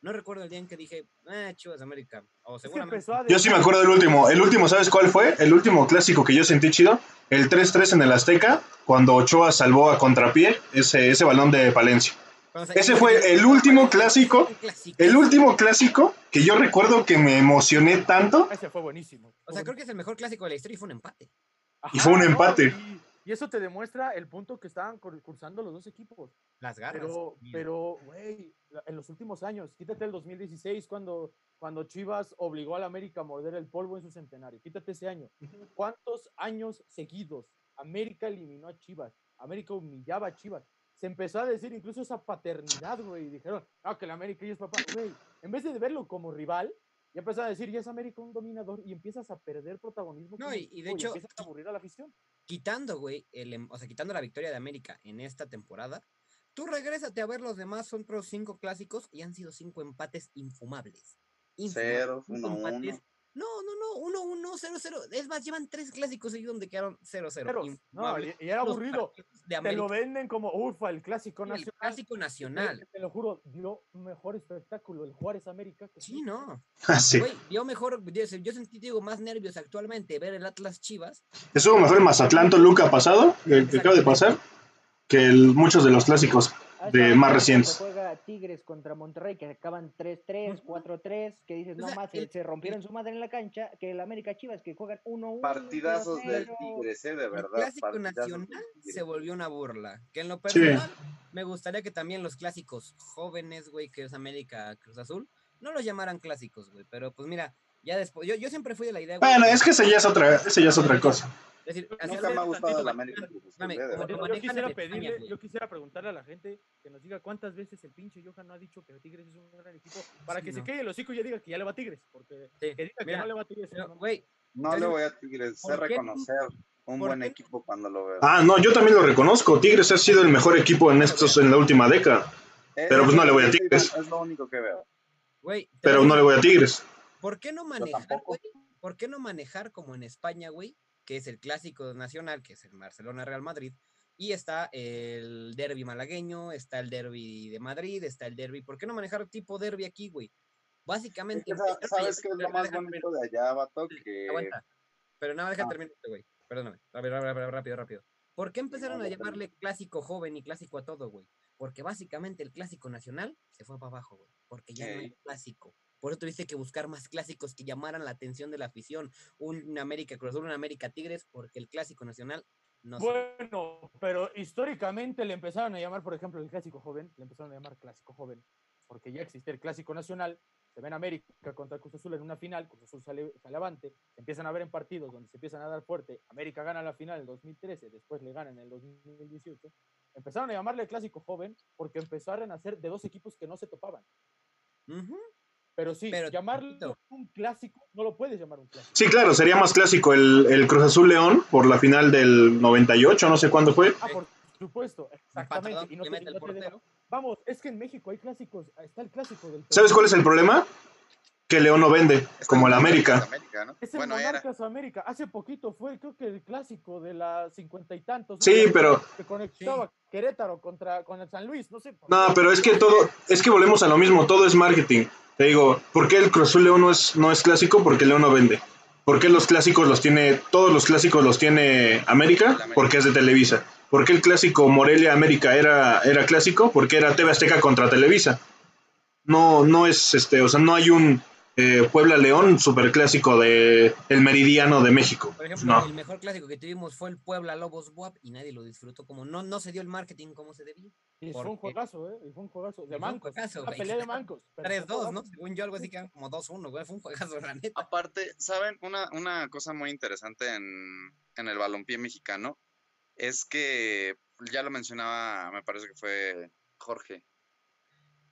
No recuerdo el día en que dije, eh, Chivas América. O seguramente. Yo sí me acuerdo del último. El último, ¿sabes cuál fue? El último clásico que yo sentí chido. El 3-3 en el Azteca, cuando Ochoa salvó a contrapié ese, ese balón de Palencia. Ese fue el último clásico, el último clásico que yo recuerdo que me emocioné tanto. Ese fue buenísimo. O sea, creo que es el mejor clásico de la historia y fue un empate. y fue un empate. Y, eso te demuestra el punto que estaban cursando los dos equipos. Las garras. Pero, pero, güey, en los últimos años, quítate el 2016 cuando, cuando Chivas obligó al América a morder el polvo en su centenario. Quítate ese año. ¿Cuántos años seguidos América eliminó a Chivas? América humillaba a Chivas se empezó a decir incluso esa paternidad, güey. Dijeron, ah, que el América y es papá, güey. En vez de verlo como rival, ya empezó a decir, ya es América un dominador y empiezas a perder protagonismo. No, y, de hecho, empiezas a aburrir a la afición. Quitando, güey, el, em, o sea, quitando la victoria de América en esta temporada, tú regrésate a ver los demás, son otros cinco clásicos y han sido cinco empates infumables. Cero, uno, uno. No, no, no, 1 1 0 0. Es más, llevan tres clásicos seguidos donde quedaron 0 0. No, y, era aburrido. Te lo venden como, ufa, el clásico nacional. El clásico nacional. Te, lo juro, dio mejor espectáculo el Juárez América. Que sí, no. Ah, sí. dio mejor, yo, sentí, digo, más nervios actualmente ver el Atlas Chivas. Estuvo mejor el Mazatlán Luca pasado, el que acaba de pasar, que el, muchos de los clásicos de más recientes. Tigres contra Monterrey, que acaban 3-3, 4-3, que dices, no más, se rompieron su madre en la cancha, que el América Chivas, que juegan 1-1. Partidazos del Tigres, eh, de verdad. El clásico nacional se volvió una burla. Que en lo personal, me gustaría que también los clásicos jóvenes, güey, que es América Cruz Azul, no los llamaran clásicos, güey. Pero pues mira, ya después, yo, yo siempre fui de la idea. Bueno, es que ese ya es otra, ese ya es otra cosa. Es decir, Nunca me ha gustado la América. yo, quisiera pedirle, yo quisiera preguntarle a la gente que nos diga cuántas veces el pinche Johan no ha dicho que Tigres es un gran equipo para que se quede el hocico y ya diga que ya le va a Tigres. Porque que diga que no le va a Tigres. No, no le voy a Tigres. Sé reconocer un buen equipo cuando lo veo. Ah, no, yo también lo reconozco. Tigres ha sido el mejor equipo en estos en la última década. pero pues no le voy a Tigres. Es lo único que veo. pero no le voy a Tigres. ¿Por qué no manejar, güey? ¿Por qué no manejar como en España, güey? Que es el clásico nacional, que es el Barcelona-Real Madrid, y está el derby malagueño, está el derby de Madrid, está el derby. ¿Por qué no manejar tipo derby aquí, güey? Básicamente. ¿Sabes qué es lo más bonito de allá, Bato? Que... Aguanta. Pero nada, deja ah. terminar, güey. Perdóname. A ver, rápido, rápido. ¿Por qué empezaron a llamarle clásico joven y clásico a todo, güey? Porque básicamente el clásico nacional se fue para abajo, güey. Porque ya no hay clásico. Por eso tuviste que buscar más clásicos que llamaran la atención de la afición. Un América Cruz Azul, un América Tigres, porque el clásico nacional no Bueno, pero históricamente le empezaron a llamar, por ejemplo, el clásico joven, le empezaron a llamar clásico joven, porque ya existe el clásico nacional. Se ven América contra Cruz Azul en una final, Cruz Azul sale, sale avante, empiezan a ver en partidos donde se empiezan a dar fuerte. América gana la final en el 2013, después le ganan en el 2018. Empezaron a llamarle clásico joven porque empezó a renacer de dos equipos que no se topaban. Pero sí, pero, llamarlo un clásico, no lo puedes llamar un clásico. Sí, claro, sería más clásico el, el Cruz Azul León por la final del 98, no sé cuándo fue. Ah, por supuesto, exactamente. Y no Vamos, es que en México hay clásicos, está el clásico del... ¿Sabes cuál es el problema? Que León no vende, como el América. Es el Monarcas América. Hace poquito fue, creo que el clásico de las cincuenta y tantos. Sí, pero. Que conectaba Querétaro contra con el San Luis, no sé. No, pero es que todo, es que volvemos a lo mismo, todo es marketing. Te digo, ¿por qué el Cruz Azul León no es, no es clásico? Porque León no vende. ¿Por qué los clásicos los tiene, todos los clásicos los tiene América? Porque es de Televisa. ¿Por qué el clásico Morelia América era, era clásico? Porque era TV Azteca contra Televisa. No, no es este, o sea, no hay un eh, Puebla León, super clásico de el meridiano de México. Por ejemplo, el mejor clásico que tuvimos fue el Puebla Lobos WAP y nadie lo disfrutó como no, no se dio el marketing como se debía. Y fue un juegazo, ¿eh? Y fue un juegazo de mancos. una pelea de mancos. 3-2, ¿no? Según yo, algo así que como 2-1, güey. Fue un juegazo, la neta. Aparte, ¿saben? Una, una cosa muy interesante en, en el balompié mexicano es que, ya lo mencionaba, me parece que fue Jorge,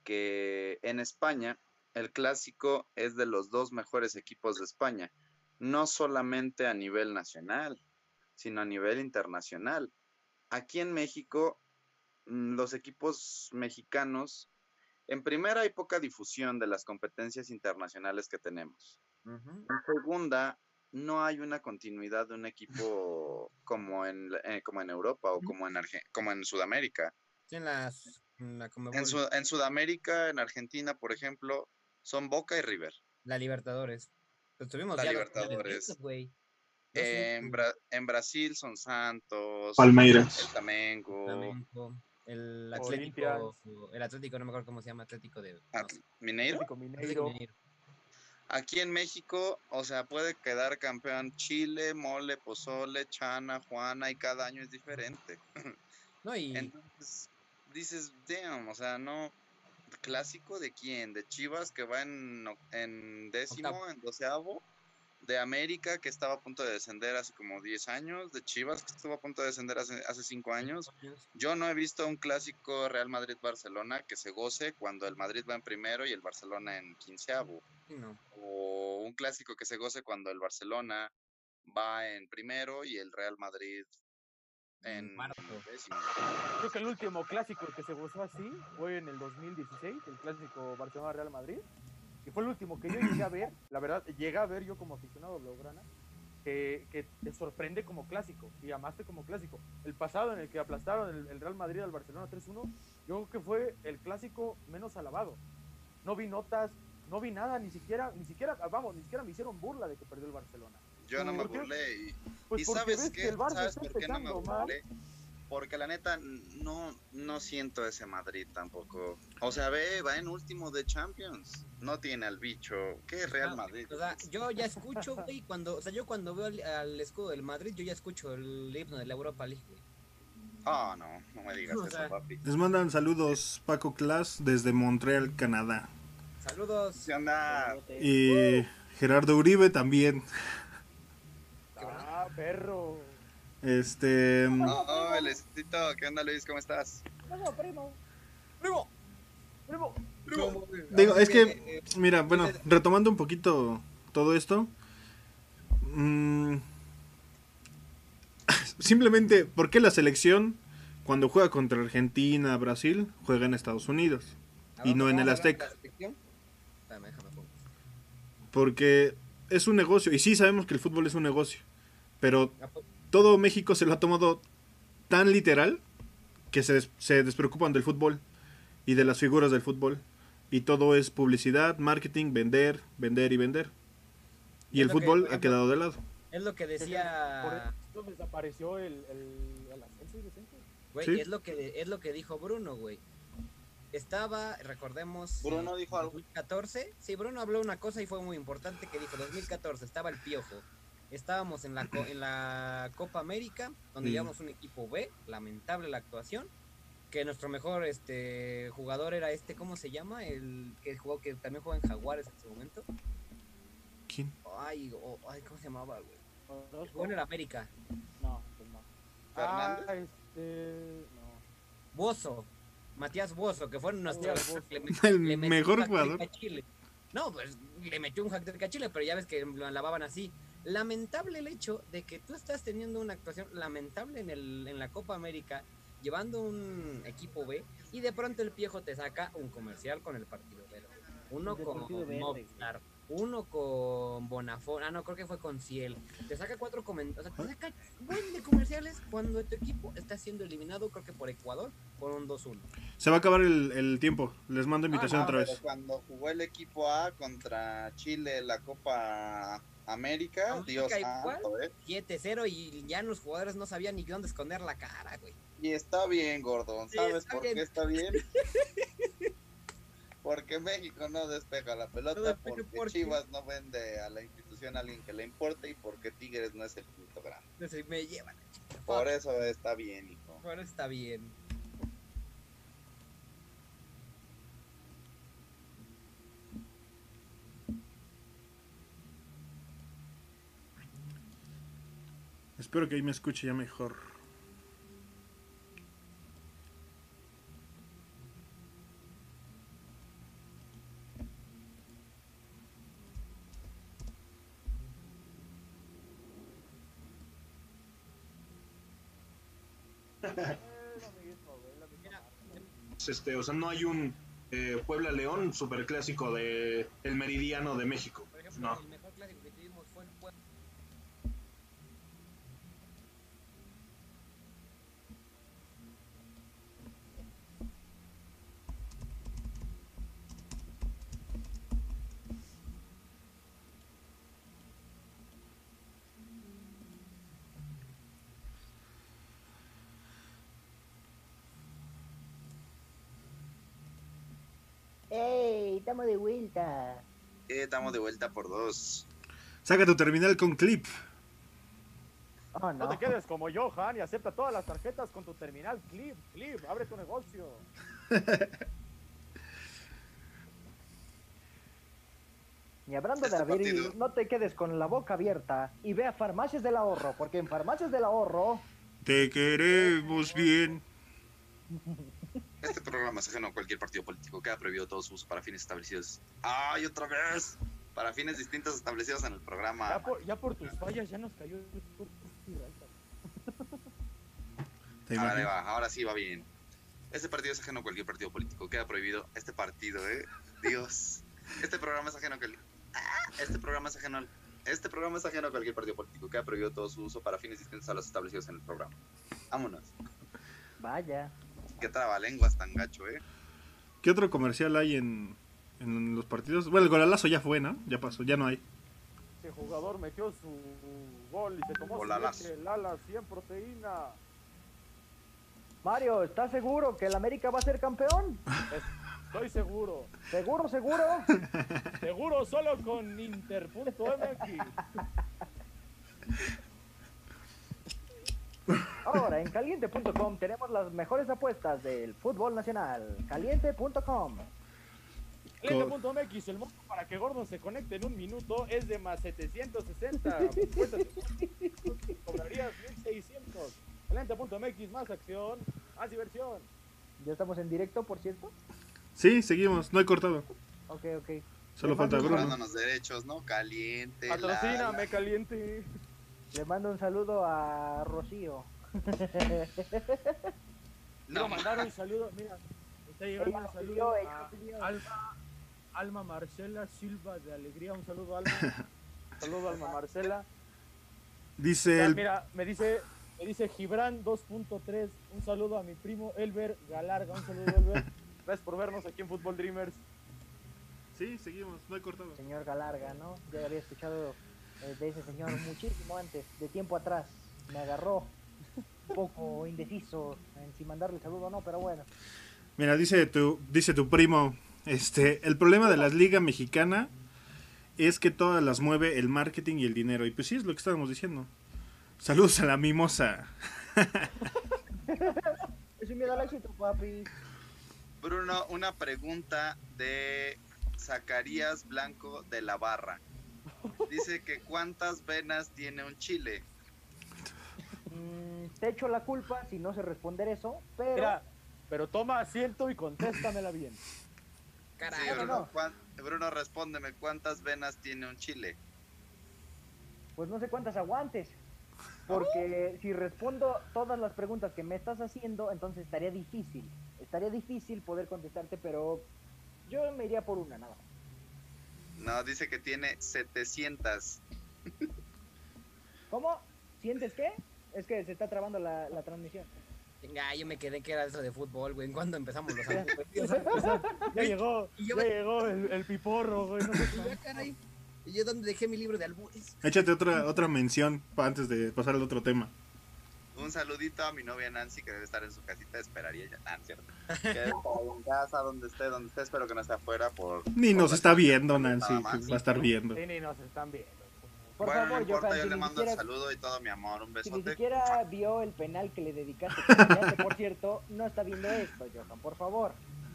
que en España el clásico es de los dos mejores equipos de España, no solamente a nivel nacional, sino a nivel internacional. Aquí en México, mm, los equipos mexicanos, en primera hay poca difusión de las competencias internacionales que tenemos. En segunda, no hay una continuidad de un equipo como en, eh, como en Europa o como en, como en Sudamérica. En, en Sudamérica, en Argentina, por ejemplo, son Boca y River. La Libertadores. Pues tuvimos la Libertadores. en, Brasil son Santos, Palmeiras, el Tamengo. El Atlético, el Atlético, no me acuerdo cómo se llama, Atlético de... ¿Mineiro? Mineiro. Aquí en México, o sea, puede quedar campeón Chile, Mole, Pozole, Chana, Juana, y cada año es diferente. No, y... Entonces, dices, damn, o sea, no... ¿Clásico de quién? ¿De Chivas que va en, en décimo, en doceavo? de América, que estaba a punto de descender hace como 10 años, de Chivas, que estuvo a punto de descender hace, hace 5 años. Yo no he visto un clásico Real Madrid-Barcelona que se goce cuando el Madrid va en primero y el Barcelona en quinceavo. O un clásico que se goce cuando el Barcelona va en primero y el Real Madrid en décimo. Creo que el último clásico que se gozó así fue en el 2016, el clásico Barcelona-Real Madrid y fue el último que yo llegué a ver, la verdad, llegué a ver yo como aficionado Blaugrana, que, que, te sorprende como clásico y amaste como clásico. El pasado en el que aplastaron el, Real Madrid al Barcelona 3-1, yo creo que fue el clásico menos alabado. No vi notas, no vi nada, ni siquiera, ni siquiera, vamos, ni siquiera me hicieron burla de que perdió el Barcelona. Yo no me burlé y, pues sabes qué, ¿sabes por qué no me burlé? Porque la neta, no, no siento ese Madrid tampoco. O sea, ve, va en último de Champions. No tiene al bicho. ¿Qué es Real Madrid? O sea, yo ya escucho, güey, cuando, o sea, yo cuando veo al, escudo del Madrid, yo ya escucho el himno de la Europa League, Ah, no, no me digas eso, papi. Les mandan saludos Paco Class desde Montreal, Canadá. Saludos. ¿Qué onda? Y Gerardo Uribe también. Perro. Este. Mm, oh, el ¿Qué onda, Luis? ¿Cómo estás? Primo, primo. Primo. Primo. Digo, es que, mira, bueno, retomando un poquito todo esto. Mmm, simplemente, ¿por qué la selección, cuando juega contra Argentina, Brasil, juega en Estados Unidos? Y no en el Azteca. Porque es un negocio. Y sí sabemos que el fútbol es un negocio. Pero todo México se lo ha tomado tan literal que se, se despreocupan del fútbol y de las figuras del fútbol. Y todo es publicidad, marketing, vender, vender y vender. Y el fútbol ha quedado de lado. Es lo que decía. Por eso desapareció el, el, ascenso Güey, es, lo que, es lo que dijo Bruno, güey. Estaba, recordemos. Bruno dijo algo. 2014. Sí, Bruno habló una cosa y fue muy importante que dijo: 2014, estaba el piojo estábamos en la, en la Copa América, donde llevamos un equipo B, lamentable la actuación, que nuestro mejor este jugador era este, ¿cómo se llama? El que jugó, que también juega en Jaguares en ese momento. ¿Quién? Ay, ay ¿cómo se llamaba, güey? Jugó en el América. No, pues no. ¿Fernando? Ah, este... No. Bozo. Matías Bozo, que fue nuestro... el mejor jugador. No, pues le metió un hack de Chile, pero ya ves que lo lavaban así lamentable el hecho de que tú estás teniendo una actuación lamentable en, el, en la Copa América, llevando un equipo B, y de pronto el viejo te saca un comercial con el partido verde. Uno con Movistar, uno con Bonafón, ah no, creo que fue con Ciel. Te saca cuatro comentarios, o sea, te saca buen de comerciales cuando tu equipo está siendo eliminado, creo que por Ecuador, por un 2-1. Se va a acabar el, tiempo, les mando invitación ah, otra vez. Cuando jugó el equipo A contra Chile la Copa América, Dios santo, ¿eh? 7-0 y ya los jugadores no sabían ni dónde esconder la cara, güey. Y está bien, Gordon. ¿Sabes por qué está bien? México no despeja la pelota, porque, Chivas no vende a la institución a alguien que le importe y porque Tigres no es el punto grande. me llevan Por eso está bien, hijo. Por eso está bien. Espero que ahí me escuche ya mejor. Este, o sea, no hay un eh, Puebla León superclásico de el Meridiano de México. no. Estamos de vuelta. Eh, estamos de vuelta por dos. Saca tu terminal con clip. Oh, no. te quedes como Johan y acepta todas las tarjetas con tu terminal clip. Clip, abre tu negocio. Y hablando este de abrir, no te quedes con la boca abierta y ve a Farmacias del Ahorro, porque en Farmacias del Ahorro... Te queremos bien. Este programa es ajeno a cualquier partido político. Queda prohibido todo su uso para fines establecidos. ¡Ay, otra vez! Para fines distintos establecidos en el programa. Ya por, tus fallas ya nos cayó el Ahora, va, ahora sí va bien. Este partido es ajeno a cualquier partido político. Queda prohibido este partido, ¿eh? Dios. Este programa es ajeno a cualquier... Este programa es ajeno Este programa es ajeno a cualquier partido político. Queda prohibido todo su uso para fines distintos a los establecidos en el programa. Vámonos. Vaya. Qué trabalenguas tan gacho, ¿eh? ¿Qué otro comercial hay en, en los partidos? Bueno, el golalazo ya fue, ¿no? Ya pasó, ya no hay. Ese jugador metió su gol y se tomó su Lala 100 proteína. Mario, ¿estás seguro que el América va a ser campeón? Estoy seguro. ¿Seguro, seguro? seguro solo con Inter.mx. Ahora, en caliente.com tenemos las mejores apuestas del fútbol nacional. Caliente.com. Caliente.mx, el monto para que Gordo se conecte en un minuto es de más 760. Cobrarías 1600. Caliente.mx, más acción, más diversión. ¿Ya estamos en directo, por cierto? Sí, seguimos, no he cortado. Ok, ok. Solo falta Bruno. los derechos, ¿no? Caliente. Patrocíname, caliente. Le mando un saludo a Rocío. no, mandar un saludo, mira, está llegando un saludo a Alma, Alma Marcela Silva de Alegría, un saludo a Alma. saludo a Alma Marcela. Dice Mira, me dice me dice Gibran 2.3, un saludo a mi primo Elber Galarga, un saludo Elber. Gracias por vernos aquí en Football Dreamers. Sí, seguimos, no he cortado. Señor Galarga, ¿no? Ya había escuchado de ese señor muchísimo antes, de tiempo atrás. Me agarró un poco indeciso en si mandarle saludo o no, pero bueno. Mira, dice tu, dice tu primo, este, el problema de la liga mexicana es que todas las mueve el marketing y el dinero. Y pues sí, es lo que estábamos diciendo. Saludos a la mimosa. es un miedo al éxito, papi. Bruno, una pregunta de Zacarías Blanco de la Barra. Dice que cuántas venas tiene un chile. Mm, te echo la culpa si no sé responder eso, pero... pero toma asiento y contéstamela bien. Caray, Bruno, Bruno, respóndeme, ¿cuántas venas tiene un chile? Pues no sé cuántas aguantes. Porque si respondo todas las preguntas que me estás haciendo, entonces estaría difícil estaría difícil poder contestarte, pero yo me iría por una nada No, dice que tiene 700. ¿Cómo? ¿Sientes qué? Es que se está trabando la, la transmisión. Venga, yo me quedé que era eso de fútbol, güey. ¿Cuándo empezamos los años? ya llegó, ya llegó el, el piporro, güey. No sé ¿Y yo dónde dejé mi libro de albures? Échate otra, otra mención antes de pasar al otro tema. Un saludito a mi novia Nancy, que debe estar en su casita, esperaría ya. Ah, cierto. Que en casa, donde esté, donde esté, espero que no esté afuera por... Ni nos está viendo, Nancy, va a estar viendo. Sí, ni nos están viendo. Por bueno, favor, no importa, yo le mando un saludo y todo mi amor, un besote. Si ni siquiera vio el penal que le dedicaste, por cierto, no está viendo esto, Johan, por favor.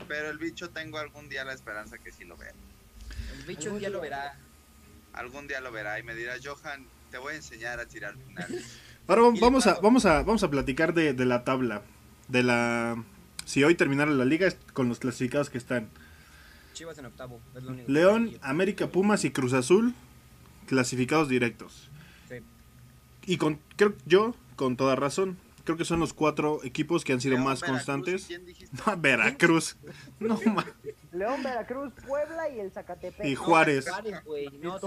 Pero el bicho tengo algún día la esperanza que sí lo vea. El bicho un día lo verá. Algún día lo verá y me dirá, Johan, te voy a enseñar a tirar penales. Ahora vamos a, vamos a, vamos a platicar de, la tabla. De la. Si hoy terminara la liga con los clasificados que están. Chivas en octavo. León, América, Pumas y Cruz Azul clasificados directos. Sí. Y con, creo yo, con toda razón, creo que son los cuatro equipos que han sido más constantes. Veracruz. No, León, Veracruz, Puebla y el Zacatepec. Y Juárez. No,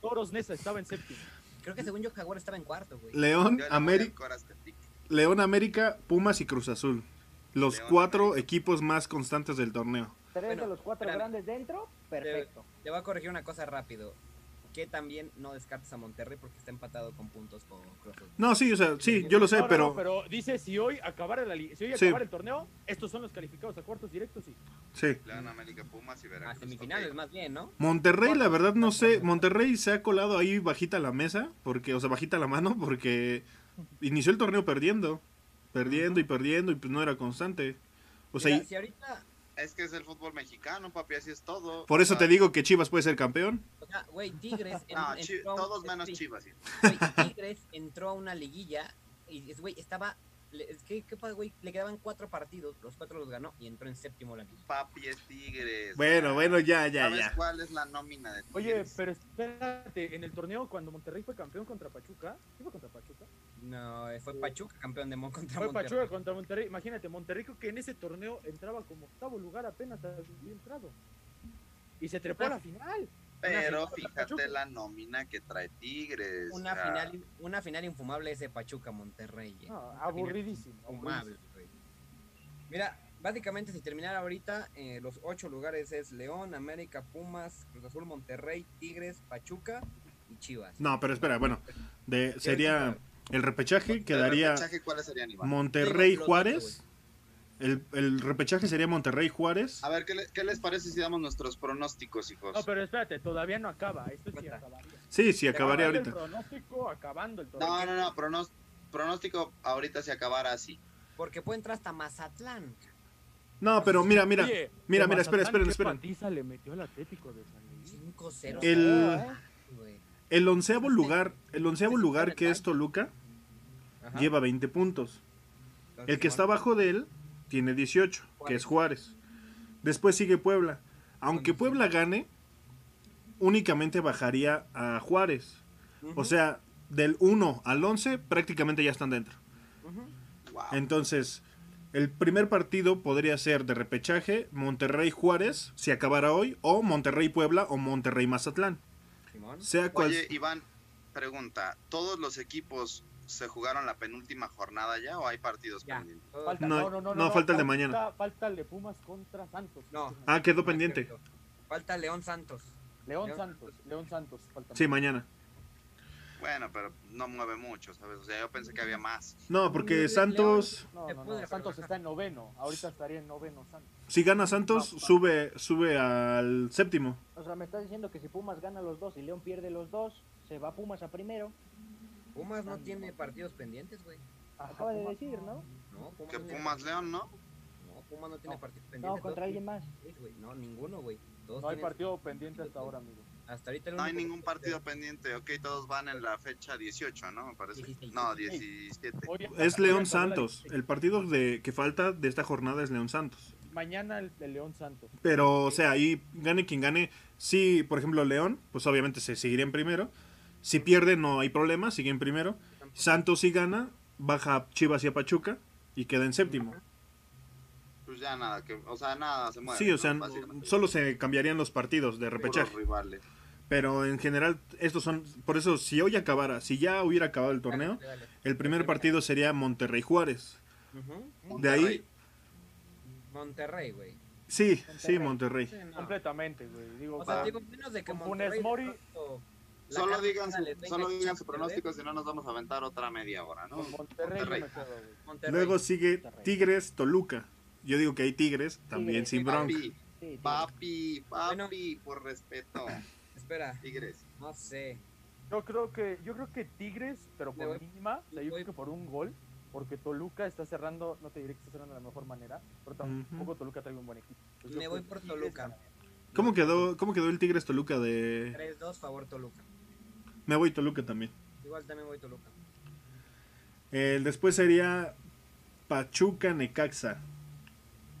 Toros Nesa estaba en séptimo. Creo que según yo Jaguar estaba en cuarto, güey. León, América, León, América, Pumas y Cruz Azul. Los cuatro equipos más constantes del torneo. Tres de los cuatro grandes dentro, perfecto. Te, voy a corregir una cosa rápido. Que también no descartes a Monterrey porque está empatado con puntos con No, sí, o sea, sí, yo lo sé, pero... pero dice, si hoy acabara, la, si hoy acabara el torneo, estos son los calificados a cuartos directos, sí. Sí. América Pumas y Veracruz. A semifinales más bien, ¿no? Monterrey, la verdad, no sé, Monterrey se ha colado ahí bajita la mesa, porque, o sea, bajita la mano, porque inició el torneo perdiendo, perdiendo y perdiendo, y pues no era constante. O sea, si ahorita es que es el fútbol mexicano, papi, así es todo. Por eso te digo que Chivas puede ser campeón. O sea, güey, Tigres. no, todos menos Chivas. Tigres entró a una liguilla y, güey, estaba ¿Qué, qué pasa, güey? Le quedaban cuatro partidos, los cuatro los ganó y entró en séptimo la Papi es Tigres. Bueno, bueno, ya, ya, ¿Sabes ya. cuál es la nómina de Tigres? Oye, pero espérate, en el torneo cuando Monterrey fue campeón contra Pachuca, ¿qué fue contra Pachuca? No, eh, fue Pachuca campeón de Mon contra Fue Pachuca contra Monterrey. Imagínate, Monterrey que en ese torneo entraba como octavo lugar apenas había entrado. Y se trepó a la final. Pero fíjate la nómina que trae Tigres. Una, final, una final infumable ese Pachuca Monterrey. Eh. aburridísimo. Infumable, Mira, básicamente si terminara ahorita, eh, los ocho lugares es León, América, Pumas, Cruz Azul, Monterrey, Tigres, Pachuca y Chivas. No, pero espera, bueno, de, sería el repechaje, quedaría Monterrey, Juárez. El, repechaje sería Monterrey Juárez. A ver, ¿qué, les parece si damos nuestros pronósticos, hijos? No, pero espérate, todavía no acaba. Esto sí acabaría. Sí, sí, acabaría ahorita. El pronóstico acabando el No, no, no, pronóstico ahorita si acabara así. Porque puede entrar hasta Mazatlán. No, pero mira, mira, mira, mira, espera, espera, espera. le metió el Atlético de San 5-0. El, el onceavo lugar, el onceavo lugar que es Toluca, lleva 20 puntos. El que está abajo de él tiene 18, que es Juárez. Después sigue Puebla. Aunque Puebla gane, únicamente bajaría a Juárez. O sea, del 1 al 11 prácticamente ya están dentro. Entonces, el primer partido podría ser de repechaje Monterrey-Juárez, si acabara hoy, o Monterrey-Puebla o Monterrey-Mazatlán. Sea cual... Oye, Iván, pregunta, ¿todos los equipos se jugaron la penúltima jornada ya o hay partidos pendientes? no, no, no, no, falta el de mañana. Falta el de Pumas contra Santos. No. Ah, quedó pendiente. Falta León Santos. León, Santos, León Santos. Falta sí, mañana. Bueno, pero no mueve mucho, ¿sabes? O sea, yo pensé que había más. No, porque Santos... No, no, no, Santos está en noveno. Ahorita estaría en noveno Santos. Si gana Santos, sube sube al séptimo. O sea, me estás diciendo que si Pumas gana los dos y León pierde los dos, se va Pumas a primero. Pumas no tiene partidos pendientes, güey. Acaba de decir, ¿no? No, Pumas que Pumas León, ¿no? No, Pumas no tiene partidos pendientes. No, contra alguien más. No, ninguno, güey. No hay partido pendiente hasta ahora, amigo. Hasta ahorita no hay ningún partido pendiente, ok, todos van en la fecha 18, ¿no? Me parece. No, 17. Es León Santos. El partido de que falta de esta jornada es León Santos. Mañana el de León Santos. Pero, o sea, ahí gane quien gane. Sí, por ejemplo, León, pues obviamente se seguiría en primero. Si pierde, no hay problema, sigue en primero. Santos si gana, baja Chivas y a Pachuca y queda en séptimo. Pues ya nada, que, o sea, nada se mueve. Sí, o sea, solo se cambiarían los partidos de repechaje. Pero en general, estos son. Por eso, si hoy acabara, si ya hubiera acabado el torneo, el primer partido sería Monterrey Juárez. De ahí. Monterrey, güey. Sí, sí, Monterrey. Completamente, güey. Digo, o sea, digo, menos de que Monterrey. Mori, Solo digan, su, solo digan su pronóstico, si no nos vamos a aventar otra media hora, ¿no? Monterrey. Luego sigue Tigres, Toluca. Yo digo que hay Tigres, también sin bronca. Papi, papi, por respeto. Espera. Tigres. No sé. Yo creo que, yo creo que Tigres, pero por mínima, yo creo que por un gol, porque Toluca está cerrando, no te diré que está cerrando de la mejor manera, pero tampoco Toluca trae un buen equipo. Me voy por Toluca. ¿Cómo quedó, ¿Cómo quedó el Tigres Toluca de...? 3-2 favor Toluca. Me voy Toluca también. Igual también voy Toluca. El después sería Pachuca Necaxa.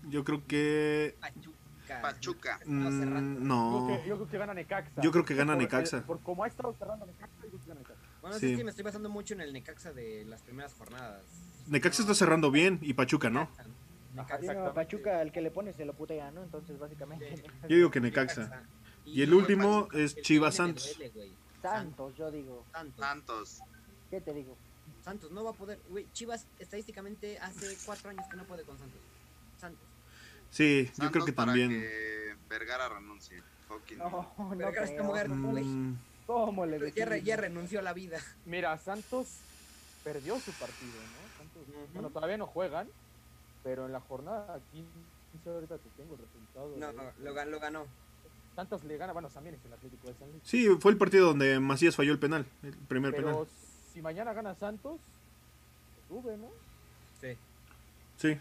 Yo creo que. Pachuca. Pachuca. Mm, no. Yo creo, que, gana Necaxa. Yo creo que gana Necaxa. Por, como ha estado cerrando Necaxa, yo creo que gana Necaxa. Bueno, sí. es que me estoy basando mucho en el Necaxa de las primeras jornadas. Necaxa está cerrando bien y Pachuca no. Necaxa. Pachuca, al que le pone se lo putea, ¿no? Entonces, básicamente. Yo digo que Necaxa. Y, el último es Chivas Santos. Santos, yo digo. Santos. ¿Qué te digo? Santos no va a poder. Güey, Chivas estadísticamente hace cuatro años que no puede con Santos. Santos. Sí, yo creo que para también. Que Vergara renuncie. No, no Vergara está muerto. Mm, ¿Cómo le ya, ya, renunció a la vida. Mira, Santos perdió su partido, ¿no? Santos, Bueno, todavía no juegan, pero en la jornada 15 ahorita te tengo el resultado. No, no, lo, lo ganó. Santos le gana, bueno, también es el Atlético de San Luis. Sí, fue el partido donde Macías falló el penal, el primer pero penal. si mañana gana Santos, sube, ¿no? Sí. Sí,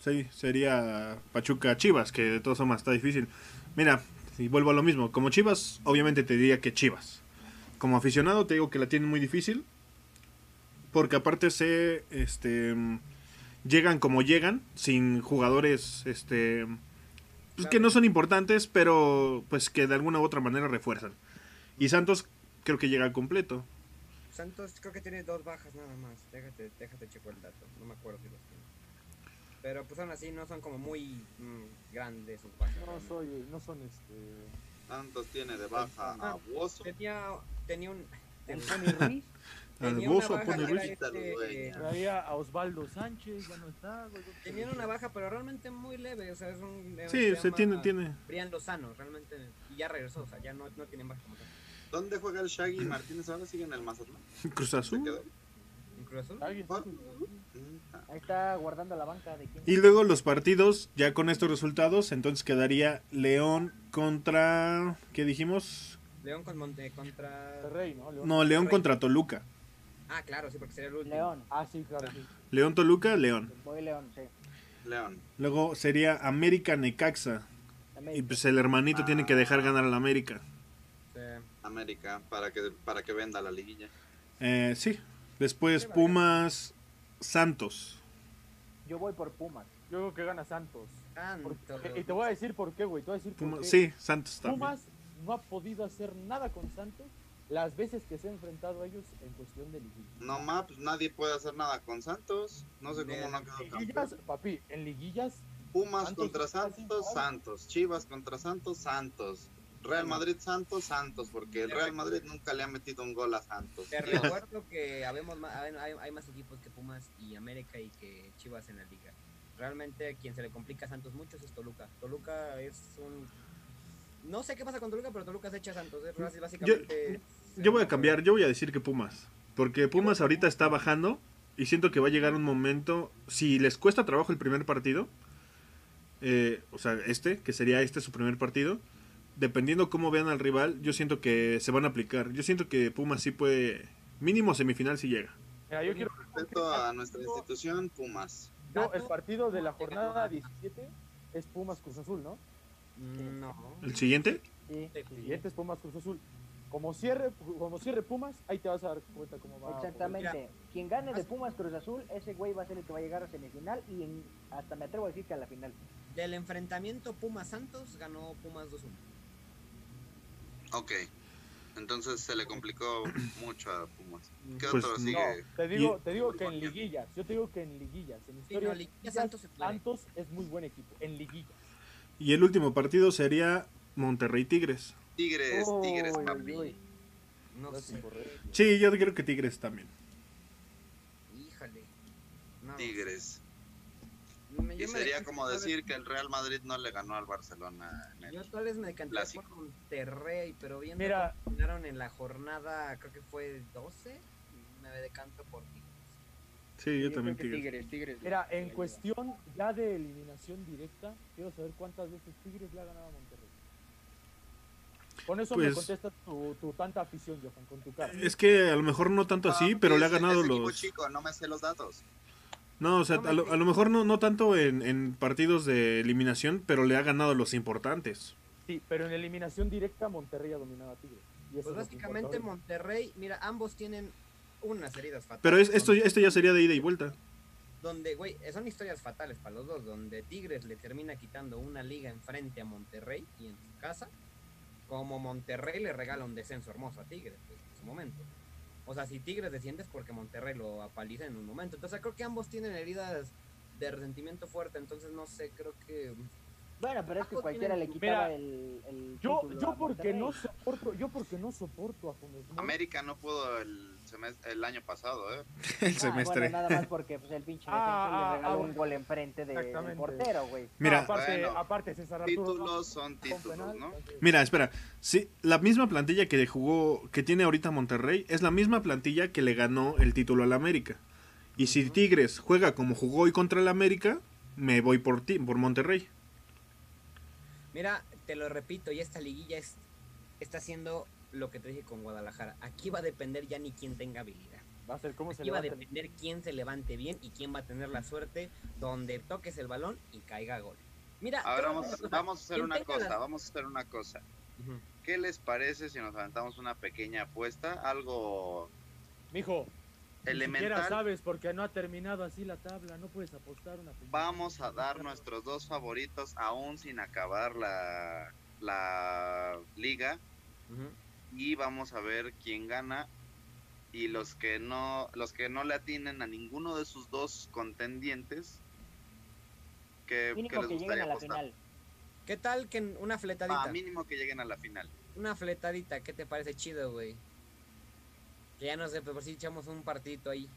sí, sería Pachuca Chivas, que de todas formas está difícil. Mira, si vuelvo a lo mismo, como Chivas, obviamente te diría que Chivas. Como aficionado te digo que la tienen muy difícil, porque aparte se, este, llegan como llegan, sin jugadores, este, pues que no son importantes, pero pues que de alguna u otra manera refuerzan. Y Santos creo que llega al completo. Santos creo que tiene dos bajas nada más. Déjate, déjate checo el dato. No me acuerdo si los tiene. Pero pues aún así no son como muy mm, grandes sus bajas. No, soy, no son este... Santos tiene de baja a Bozo. Tenía, tenía un... Ruiz. Tenía una baja este, Traía a Osvaldo Sánchez, ya no está. Tenían una baja, pero realmente muy leve. O sea, es un. Sí, se, tiene, tiene. Brian Lozano, realmente. Y ya regresó, o sea, ya no, no tienen baja como tal. ¿Dónde juega el Shaggy Martínez ahora? ¿Sigue en el Mazatlán? Cruz Azul. ¿En Cruz Azul? Ahí está guardando la banca de quién. Y luego los partidos, ya con estos resultados, entonces quedaría León contra. ¿Qué dijimos? León con Monte, contra. Rey, ¿no? León, no, León contra Toluca. Ah, claro, sí, porque sería el último. León. Ah, sí, claro. León Toluca, León. Voy León, sí. León. Luego sería América Necaxa. Y pues el hermanito tiene que dejar ganar al América. Sí. América, para que, para que venda la liguilla. Eh, sí. Después Pumas Santos. Yo voy por Pumas. Yo creo que gana Santos. Santos. y te voy a decir por qué, güey. Te voy a decir por qué. Sí, Santos también. Pumas no ha podido hacer nada con Santos las veces que se ha enfrentado a ellos en cuestión de liguilla. No más, pues nadie puede hacer nada con Santos. No sé cómo no quedó liguillas, Papi, en liguillas. Pumas contra Santos, Santos. Chivas contra Santos, Santos. Real Madrid Santos, Santos, porque el Real Madrid nunca le ha metido un gol a Santos. Te recuerdo que habemos hay, hay, más equipos que Pumas y América y que Chivas en la liga. Realmente quien se le complica a Santos mucho es Toluca. Toluca es un no sé qué pasa con Toluca, pero Toluca se echa a Santos. básicamente. Yo, voy a cambiar, yo voy a decir que Pumas. Porque Pumas ahorita está bajando y siento que va a llegar un momento. Si les cuesta trabajo el primer partido, eh, o sea, este, que sería este su primer partido, dependiendo cómo vean al rival, yo siento que se van a aplicar. Yo siento que Pumas sí puede, mínimo semifinal si llega. yo quiero respeto a nuestra institución, Pumas. No, el partido de la jornada 17 es Pumas Cruz Azul, ¿no? No. ¿El siguiente? Sí. El siguiente es Pumas Cruz Azul. Como cierre, como cierre Pumas, ahí te vas a dar cuenta cómo va. Exactamente. Quien gane de Pumas Cruz Azul, ese güey va a ser el que va a llegar a semifinal y hasta me atrevo a decir que a la final. Del enfrentamiento Pumas Santos ganó Pumas 2-1. Ok. Entonces se le complicó mucho a Pumas. ¿Qué pues, otro sigue? te digo, te digo que en liguillas, yo te digo que en liguillas, en historia, Santos, Santos es muy buen equipo, en liguillas. Y el último partido sería Monterrey Tigres. Tigres, Tigres, papi. No sé. Sí, yo creo que Tigres también. Híjale. Tigres. Y sería como decir que el Real Madrid no le ganó al Barcelona. En yo tal vez me decanté por Monterrey, pero viendo Mira, terminaron en la jornada, creo que fue 12, me decanto por Tigres. Sí, yo, también Tigres. Tigres. Mira, en cuestión ya de eliminación directa, quiero saber cuántas veces Tigres le ha ganado a Monterrey. Con eso me pues contesta tu, tanta afición, Johan, con tu cara. Es que a lo mejor no tanto así, ah, pero le ha ganado los... Chico, no me sé los datos. No, o sea, a, lo, mejor no, no tanto en, en, partidos de eliminación, pero le ha ganado los importantes. Sí, pero en eliminación directa Monterrey ha dominado a Tigres. pues básicamente Monterrey, mira, ambos tienen unas heridas fatales. Pero esto, esto ya sería de ida y vuelta. Donde, güey, son historias fatales para los dos, donde Tigres le termina quitando una liga enfrente a Monterrey y en su casa, como Monterrey le regala un descenso hermoso a Tigres pues, en su momento. O sea, si Tigres desciende es porque Monterrey lo apaliza en un momento. Entonces creo que ambos tienen heridas de resentimiento fuerte, entonces no sé, creo que... Bueno, pero es que cualquiera le quitaba el, el, yo, yo porque no soporto, yo porque no soporto a Funes América no pudo el semestre, el año pasado, ¿eh? el ah, semestre. Bueno, nada más porque pues, el pinche ah, le regaló ah, un gol enfrente de, del portero, güey. Mira, aparte, aparte César Arturo, títulos son títulos, ¿no? Mira, espera, sí, la misma plantilla que jugó, que tiene ahorita Monterrey, es la misma plantilla que le ganó el título al América. Y si Tigres juega como jugó hoy contra el América, me voy por ti, por Monterrey. Mira, te lo repito, y esta liguilla es, está haciendo lo que te dije con Guadalajara. Aquí va a depender ya ni quién tenga habilidad. Va a ser cómo Aquí va a depender quién se levante bien y quién va a tener la suerte donde toques el balón y caiga gol. Mira, ahora vamos, vamos, a hacer una cosa, vamos a hacer una cosa. ¿Qué les parece si nos aventamos una pequeña apuesta? Algo. Mijo, elemental. Ni sabes porque no ha terminado así la tabla, no puedes apostar una Vamos a dar nuestros dos favoritos aún sin acabar la, la liga y vamos a ver quién gana y los que no los que no le atinen a ninguno de sus dos contendientes que, que les gustaría apostar. ¿Qué tal que una fletadita? Ah, mínimo que lleguen a la final. Una fletadita, ¿qué te parece chido, güey? Que ya no sé, pero si echamos un partidito ahí.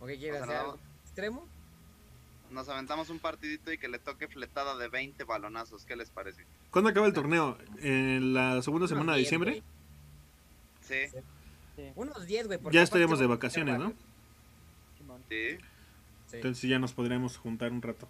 ¿O qué quieres hacer? ¿Extremo? Nos aventamos un partidito y que le toque fletada de 20 balonazos. ¿Qué les parece? ¿Cuándo acaba el torneo? ¿En la segunda semana de diciembre? Sí. Unos 10, güey. Ya estaríamos de vacaciones, ¿no? Sí. Entonces ya nos podríamos juntar un rato.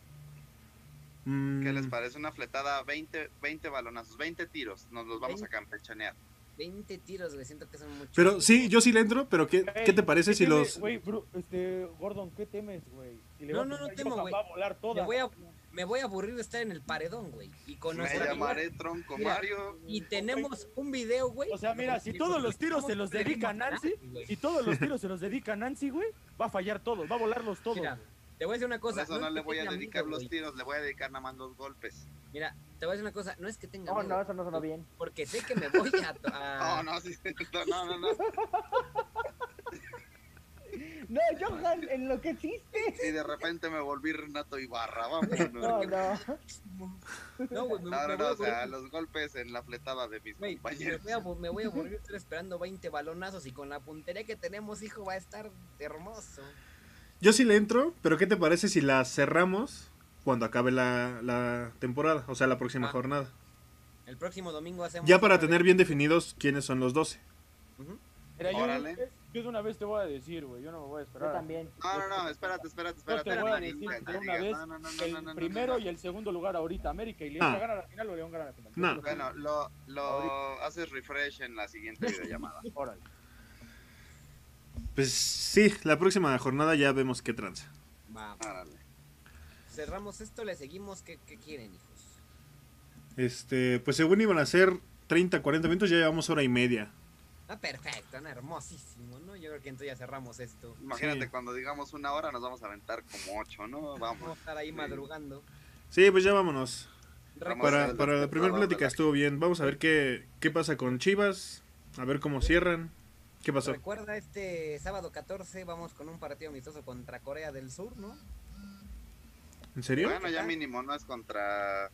¿Qué les mm. parece? Una fletada, 20, 20 balonazos, 20 tiros. Nos los vamos a campechanear. 20 tiros, güey, siento que son muchos. Pero sí, yo sí le entro, pero ¿qué, ¿qué te parece si los. Güey, este, Gordon, ¿qué temes, güey? no, no, no temo, güey. Va a volar toda. Me voy a, me voy a aburrir de estar en el paredón, güey. Y Me llamaré Tronco Mario. Y tenemos un video, güey. O sea, mira, si todos los tiros se los dedica Nancy, si todos los tiros se los dedica Nancy, güey, va a fallar todos, va a volarlos todos. Mira, te voy a decir una cosa. Por eso no, le voy a dedicar los tiros, le voy a dedicar nada más los golpes. Mira, te voy a decir una cosa, no es que tenga No, no, eso no suena bien. Porque sé que me voy a... No, no, sí, no, no, no. No, Johan, en lo que hiciste. Y de repente me volví Renato Ibarra, vamos. No, no. No, güey, me, no, no, no, o sea, los golpes en la fletada de mis compañeros. Me voy, a, me voy a volver a estar esperando 20 balonazos y con la puntería que tenemos, hijo, va a estar hermoso. Yo sí le entro, pero ¿qué te parece si la cerramos cuando acabe la, la temporada, o sea, la próxima ah. jornada. El próximo domingo hacemos... Ya para tener bien definidos quiénes son los 12. yo, de una vez te voy a decir, güey, yo no me voy a esperar. Yo también. No, no, no, espérate, espérate, espérate. Yo te voy a decir de una vez el primero y el segundo lugar ahorita, América, y León ah. gana la final o León gana la final. No. Bueno, lo, lo haces refresh en la siguiente videollamada. Órale. Pues sí, la próxima jornada ya vemos qué tranza. Va. Cerramos esto, le seguimos. ¿Qué, quieren, hijos? Este, pues según iban a ser 30, 40 minutos, ya llevamos hora y media. Ah, perfecto, no, hermosísimo, ¿no? Yo creo que entonces ya cerramos esto. Imagínate, cuando digamos una hora nos vamos a aventar como ocho, ¿no? Vamos. a estar ahí madrugando. Sí, pues ya vámonos. Para, para la primera plática estuvo bien. Vamos a ver qué, qué pasa con Chivas, a ver cómo cierran. ¿Qué pasó? Recuerda, este sábado 14 vamos con un partido amistoso contra Corea del Sur, ¿no? ¿En serio? Bueno, ya mínimo, no es contra,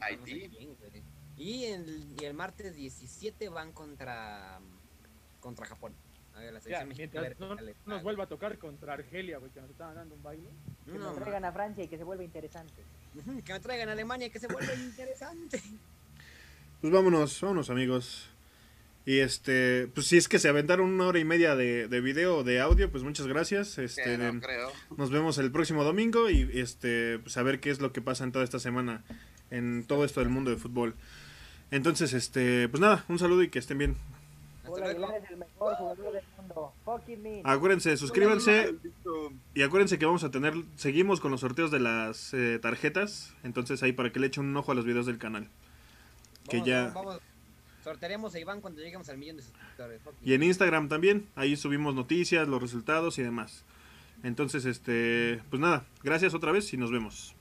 Haití. y, el, y el martes 17 van contra contra Japón. A ver, la selección mexicana. No, nos vuelva a tocar contra Argelia, güey, que nos estaban dando un baile. Que nos traigan a Francia y que se vuelva interesante. que me traigan a Alemania y que se vuelva interesante. Pues vámonos, vámonos amigos. Y este, pues si es que se aventaron una hora y media de, de video, de audio, pues muchas gracias. Este, Nos vemos el próximo domingo y este, pues a ver qué es lo que pasa en toda esta semana en todo esto del mundo de fútbol. Entonces, este, pues nada, un saludo y que estén bien. Acuérdense, suscríbanse y acuérdense que vamos a tener, seguimos con los sorteos de las eh, tarjetas, entonces ahí para que le echen un ojo a los videos del canal. Que ya... Sortearemos a Iván cuando lleguemos al millón de suscriptores. Y en Instagram también, ahí subimos noticias, los resultados y demás. Entonces, este, pues nada, gracias otra vez y nos vemos.